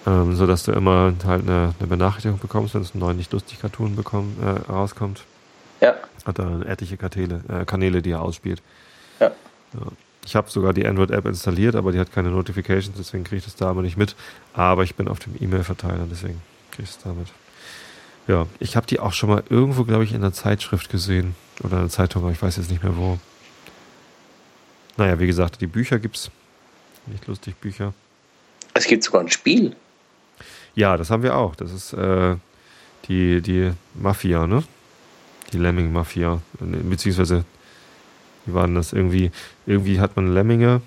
ähm, sodass du immer halt eine, eine Benachrichtigung bekommst, wenn es einen neuen Nicht-Lustig-Cartoon bekommen, äh, rauskommt. Ja. Hat da etliche Kanäle, äh, Kanäle, die er ausspielt. Ja. Ja. Ich habe sogar die Android-App installiert, aber die hat keine Notifications, deswegen kriege ich das da aber nicht mit. Aber ich bin auf dem E-Mail-Verteiler, deswegen kriege ich es damit. Ja, ich habe die auch schon mal irgendwo, glaube ich, in einer Zeitschrift gesehen. Oder in einer Zeitung, aber ich weiß jetzt nicht mehr wo. Naja, wie gesagt, die Bücher gibt's. Nicht lustig, Bücher. Es gibt sogar ein Spiel. Ja, das haben wir auch. Das ist äh, die, die Mafia, ne? Die Lemming-Mafia. Beziehungsweise, wie war denn das? Irgendwie, irgendwie hat man Lemminge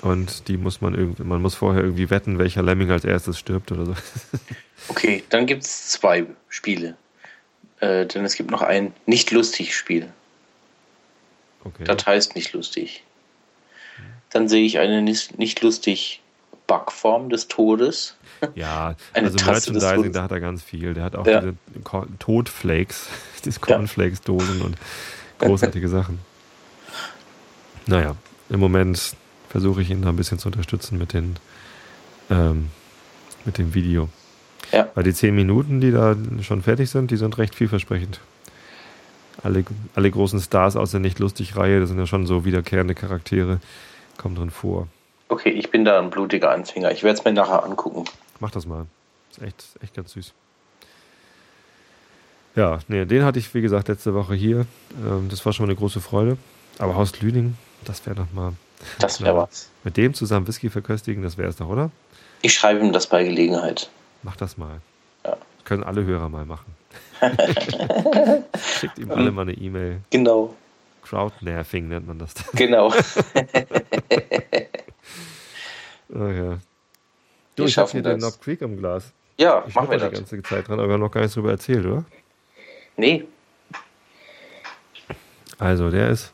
und die muss man irgendwie, man muss vorher irgendwie wetten, welcher Lemming als erstes stirbt oder so. Okay, dann gibt es zwei Spiele. Äh, denn es gibt noch ein nicht lustig Spiel. Okay. Das heißt nicht lustig. Dann sehe ich eine nicht, nicht lustig Backform des Todes. Ja, Eine also Tasse Merchandising, da hat er ganz viel. Der hat auch Ja. diese Todflakes, diese Cornflakes-Dosen und großartige Sachen. Naja, im Moment versuche ich ihn da ein bisschen zu unterstützen mit, den, ähm, mit dem Video. Ja. Weil die zehn Minuten, die da schon fertig sind, die sind recht vielversprechend. Alle, alle großen Stars aus der Nicht-Lustig-Reihe, das sind ja schon so wiederkehrende Charaktere, kommen drin vor. Okay, ich bin da ein blutiger Anfänger. Ich werde es mir nachher angucken. Mach das mal. Ist echt, echt ganz süß. Ja, nee, den hatte ich, wie gesagt, letzte Woche hier. Ähm, das war schon mal eine große Freude. Aber Haus Lüning, das wäre doch mal. Das wäre was. Mit dem zusammen Whisky verköstigen, das wäre es doch, oder? Ich schreibe ihm das bei Gelegenheit. Mach das mal. Ja. Das können alle Hörer mal machen. Schickt ihm alle mal eine E-Mail. Genau. Crowdnerving nennt man das. Genau. oh, ja. Du, Wir ich habe hier den das. Knob Creek im Glas. Ja, Ich machen wir schnuppere die das. ganze Zeit dran, aber wir haben noch gar nichts drüber erzählt, oder? Nee, Also, der ist.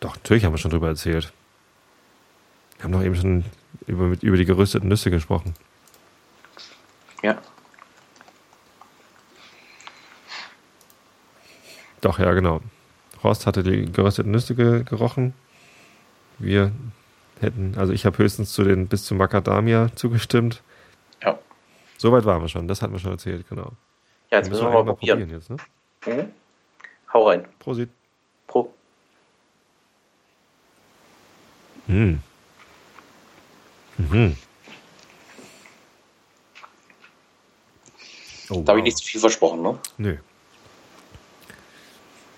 Doch, natürlich haben wir schon drüber erzählt. Wir haben doch eben schon über, über die gerösteten Nüsse gesprochen. ja. Doch, ja, genau. Horst hatte die gerösteten Nüsse ge gerochen. Wir hätten, also ich habe höchstens zu den bis zum Macadamia zugestimmt. Ja. Soweit waren wir schon, das hatten wir schon erzählt, genau. Ja, jetzt müssen wir mal probieren. jetzt, ne? Mhm. Hau rein. Prosit. Pro. Mhm. Mhm. Oh, Da habe ich nicht zu viel versprochen, ne? Nö.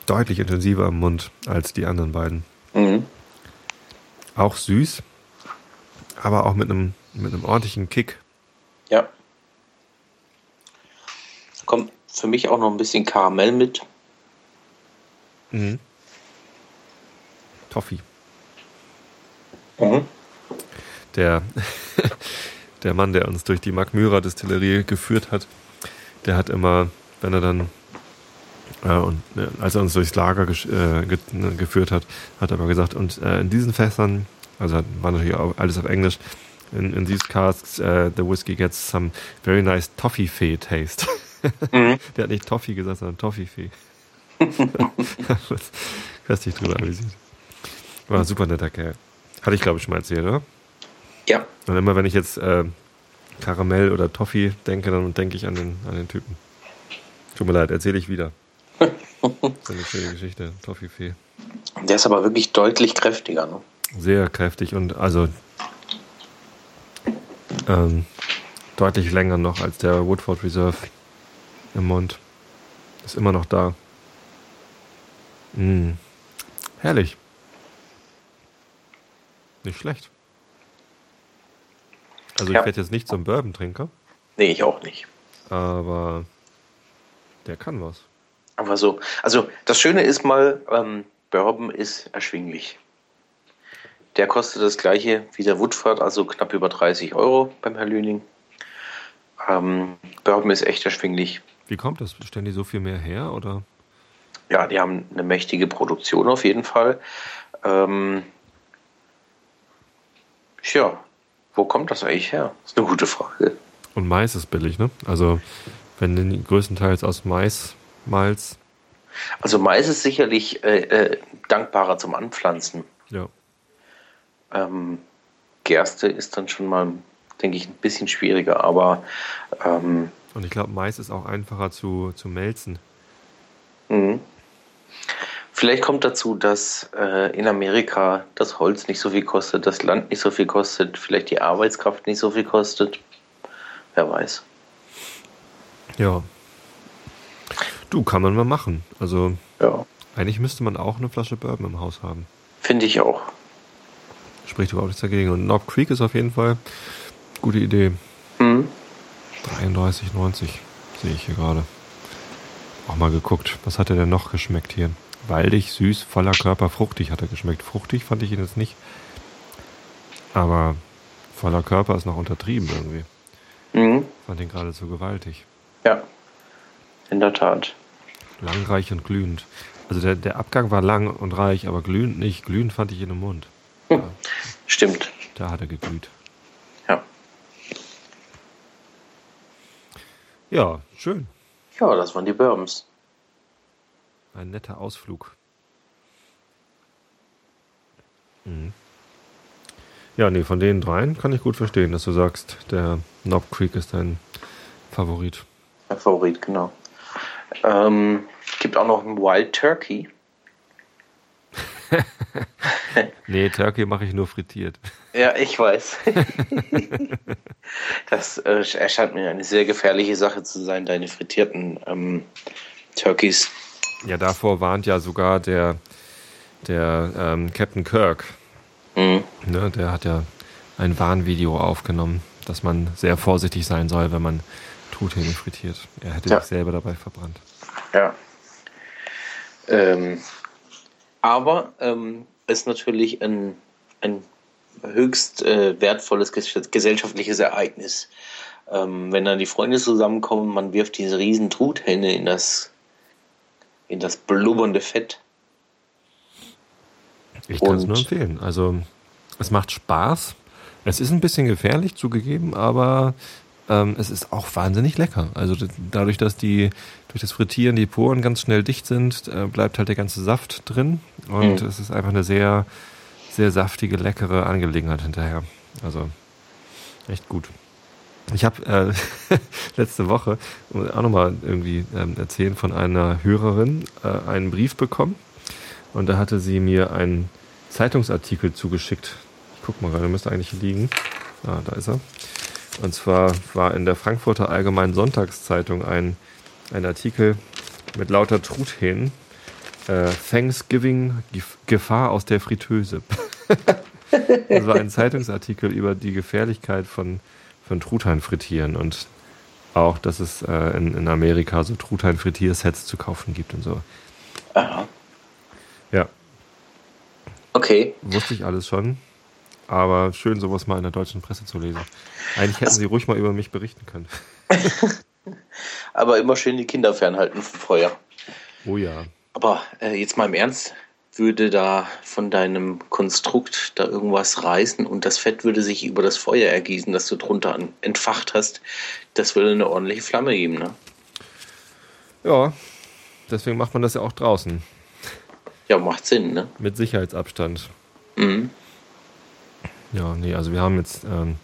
Deutlich intensiver im Mund als die anderen beiden. Mhm. Auch süß, aber auch mit einem, mit einem ordentlichen Kick. Ja. Kommt für mich auch noch ein bisschen Karamell mit. Mhm. Toffee. Mhm. Der, der Mann, der uns durch die Mark Myra Distillerie geführt hat, der hat immer, wenn er dann und äh, als er uns durchs Lager äh, ne, geführt hat, hat er aber gesagt, und äh, in diesen Fässern, also war natürlich auch alles auf Englisch, in, in these casks, the whiskey gets some very nice Toffee-Fee taste. Mhm. Der hat nicht Toffee gesagt, sondern Toffee-Fee. Hast dich drüber amüsiert. War ein super netter Kerl. Hatte ich, glaube ich, schon mal erzählt, oder? Ja. Und immer, wenn ich jetzt äh, Karamell oder Toffee denke, dann denke ich an den, an den Typen. Tut mir leid, erzähle ich wieder. Das ist eine schöne Geschichte, Toffee-Fee. Der ist aber wirklich deutlich kräftiger, ne? Sehr kräftig und also ähm, deutlich länger noch als der Woodford Reserve im Mund. Ist immer noch da. Mm. Herrlich. Nicht schlecht. Also ich Ja. werde jetzt nicht zum Bourbon-Trinker, Nee, ich auch nicht. aber der kann was. Aber so, also das Schöne ist mal, ähm, Bourbon ist erschwinglich. Der kostet das gleiche wie der Woodford, also knapp über 30 Euro beim Herr Lüning. Ähm, Bourbon ist echt erschwinglich. Wie kommt das? Stellen die so viel mehr her oder? Ja, die haben eine mächtige Produktion auf jeden Fall. Ähm, tja, wo kommt das eigentlich her? Das ist eine gute Frage. Und Mais ist billig, ne? Also wenn den größtenteils aus Maismalz, Also Mais ist sicherlich äh, äh, dankbarer zum Anpflanzen. ja. Ähm, Gerste ist dann schon mal, denke ich, ein bisschen schwieriger, aber ähm, Und ich glaube, Mais ist auch einfacher zu, zu melzen. mh. vielleicht kommt dazu, dass äh, in Amerika das Holz nicht so viel kostet, das Land nicht so viel kostet, vielleicht die Arbeitskraft nicht so viel kostet. Wer weiß. Ja. Du, kann man mal machen. Also Ja, eigentlich müsste man auch eine Flasche Bourbon im Haus haben. finde ich auch. Spricht überhaupt nichts dagegen. Und Knob Creek ist auf jeden Fall gute Idee. Mhm. 33,90 sehe ich hier gerade. Auch mal geguckt, was hat er denn noch geschmeckt hier? Waldig, süß, voller Körper, fruchtig hat er geschmeckt. Fruchtig fand ich ihn jetzt nicht. Aber voller Körper ist noch untertrieben irgendwie. Mhm. Fand ihn geradezu gewaltig. Ja, in der Tat. Langreich und glühend. Also der, der Abgang war lang und reich, aber glühend nicht. Glühend fand ich ihn im Mund. Stimmt. Da hat er geglüht. Ja. Ja, schön. Ja, das waren die Bourbons. Ein netter Ausflug. Mhm. Ja, nee, von den dreien kann ich gut verstehen, dass du sagst, der Knob Creek ist dein Favorit. Mein Favorit, genau. Ähm, gibt auch noch einen Wild Turkey. Nee, Turkey mache ich nur frittiert. Ja, ich weiß. das äh, erscheint mir eine sehr gefährliche Sache zu sein, deine frittierten ähm, Turkeys. Ja, davor warnt ja sogar der, der ähm, Captain Kirk. Mhm. Ne, der hat ja ein Warnvideo aufgenommen, dass man sehr vorsichtig sein soll, wenn man Truthähne frittiert. Er hätte Ja. sich selber dabei verbrannt. Ja. Ähm, aber ähm, ist natürlich ein, ein höchst äh, wertvolles ges gesellschaftliches Ereignis. Ähm, wenn dann die Freunde zusammenkommen, man wirft diese riesen Truthähne in das, in das blubbernde Fett. Ich kann es nur empfehlen. Also es macht Spaß. Es ist ein bisschen gefährlich zugegeben, aber ähm, es ist auch wahnsinnig lecker. Also dadurch, dass die durch das Frittieren die Poren ganz schnell dicht sind, äh, bleibt halt der ganze Saft drin und Mhm. es ist einfach eine sehr, sehr saftige, leckere Angelegenheit hinterher. Also echt gut. Ich habe äh, letzte Woche auch nochmal irgendwie ähm, erzählen von einer Hörerin äh, einen Brief bekommen und da hatte sie mir einen Zeitungsartikel zugeschickt. Ich guck mal gerade, müsste eigentlich liegen. Ah, da ist er. Und zwar war in der Frankfurter Allgemeinen Sonntagszeitung ein, ein Artikel mit lauter Truthähnen. Äh, Thanksgiving Gef- Gefahr aus der Fritteuse. das war ein Zeitungsartikel über die Gefährlichkeit von, von Truthahn frittieren und auch, dass es äh, in, in Amerika so Truthahn-Frittiersets zu kaufen gibt und so. Aha. Ja. Okay. Wusste ich alles schon. Aber schön, sowas mal in der deutschen Presse zu lesen. Eigentlich hätten sie ruhig mal über mich berichten können. Aber immer schön die Kinder fernhalten vom Feuer. Oh ja. Aber äh, jetzt mal im Ernst, würde da von deinem Konstrukt da irgendwas reißen und das Fett würde sich über das Feuer ergießen, das du drunter entfacht hast, das würde eine ordentliche Flamme geben, ne? Ja, deswegen macht man das ja auch draußen. Ja, macht Sinn, ne? Mit Sicherheitsabstand. Mhm. Ja, nee, also wir haben jetzt ähm,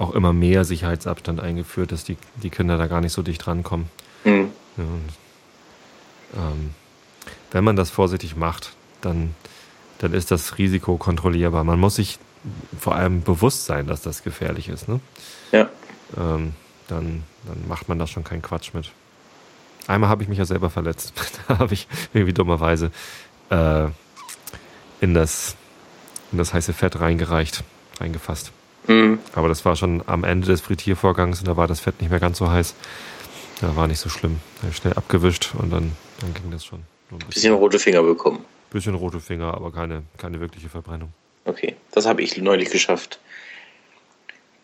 auch immer mehr Sicherheitsabstand eingeführt, dass die, die Kinder da gar nicht so dicht rankommen. Mhm. Ja, und, ähm, wenn man das vorsichtig macht, dann, dann ist das Risiko kontrollierbar. Man muss sich vor allem bewusst sein, dass das gefährlich ist. Ne? Ja. Ähm, dann, dann macht man da schon keinen Quatsch mit. Einmal habe ich mich ja selber verletzt. da habe ich irgendwie dummerweise äh, in, das, in das heiße Fett reingereicht, reingefasst. Mhm. Aber das war schon am Ende des Frittiervorgangs und da war das Fett nicht mehr ganz so heiß. Da war nicht so schlimm. Da habe ich schnell abgewischt und dann, dann ging das schon. Ein Bisschen rote Finger bekommen. bisschen rote Finger, aber keine, keine wirkliche Verbrennung. Okay, das habe ich neulich geschafft.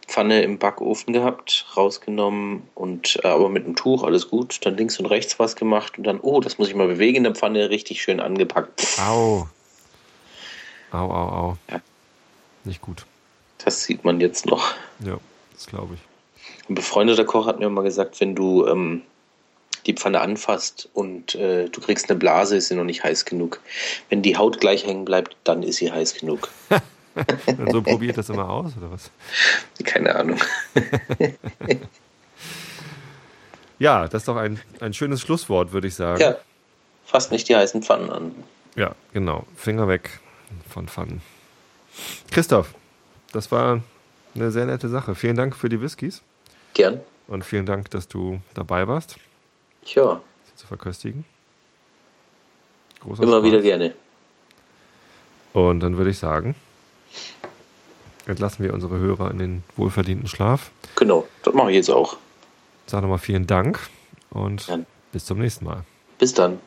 Pfanne im Backofen gehabt, rausgenommen und äh, aber mit einem Tuch, alles gut. Dann links und rechts was gemacht und dann, oh, das muss ich mal bewegen in der Pfanne, richtig schön angepackt. Au. Au, au, au. Ja. Nicht gut. Das sieht man jetzt noch. Ja, das glaube ich. Ein befreundeter Koch hat mir mal gesagt, wenn du ähm, die Pfanne anfasst und äh, du kriegst eine Blase, ist sie noch nicht heiß genug. Wenn die Haut gleich hängen bleibt, dann ist sie heiß genug. So probiert das immer aus, oder was? Keine Ahnung. Ja, das ist doch ein, ein schönes Schlusswort, würde ich sagen. Ja, fasst nicht die heißen Pfannen an. Ja, genau. Finger weg von Pfannen. Christoph, das war eine sehr nette Sache. Vielen Dank für die Whiskys Gern. und vielen Dank, dass du dabei warst, Ja, sie zu verköstigen. Großer immer Spaß. wieder gerne. Und dann würde ich sagen, entlassen wir unsere Hörer in den wohlverdienten Schlaf. Genau, das mache ich jetzt auch. Sag nochmal vielen Dank und Ja. bis zum nächsten Mal. Bis dann.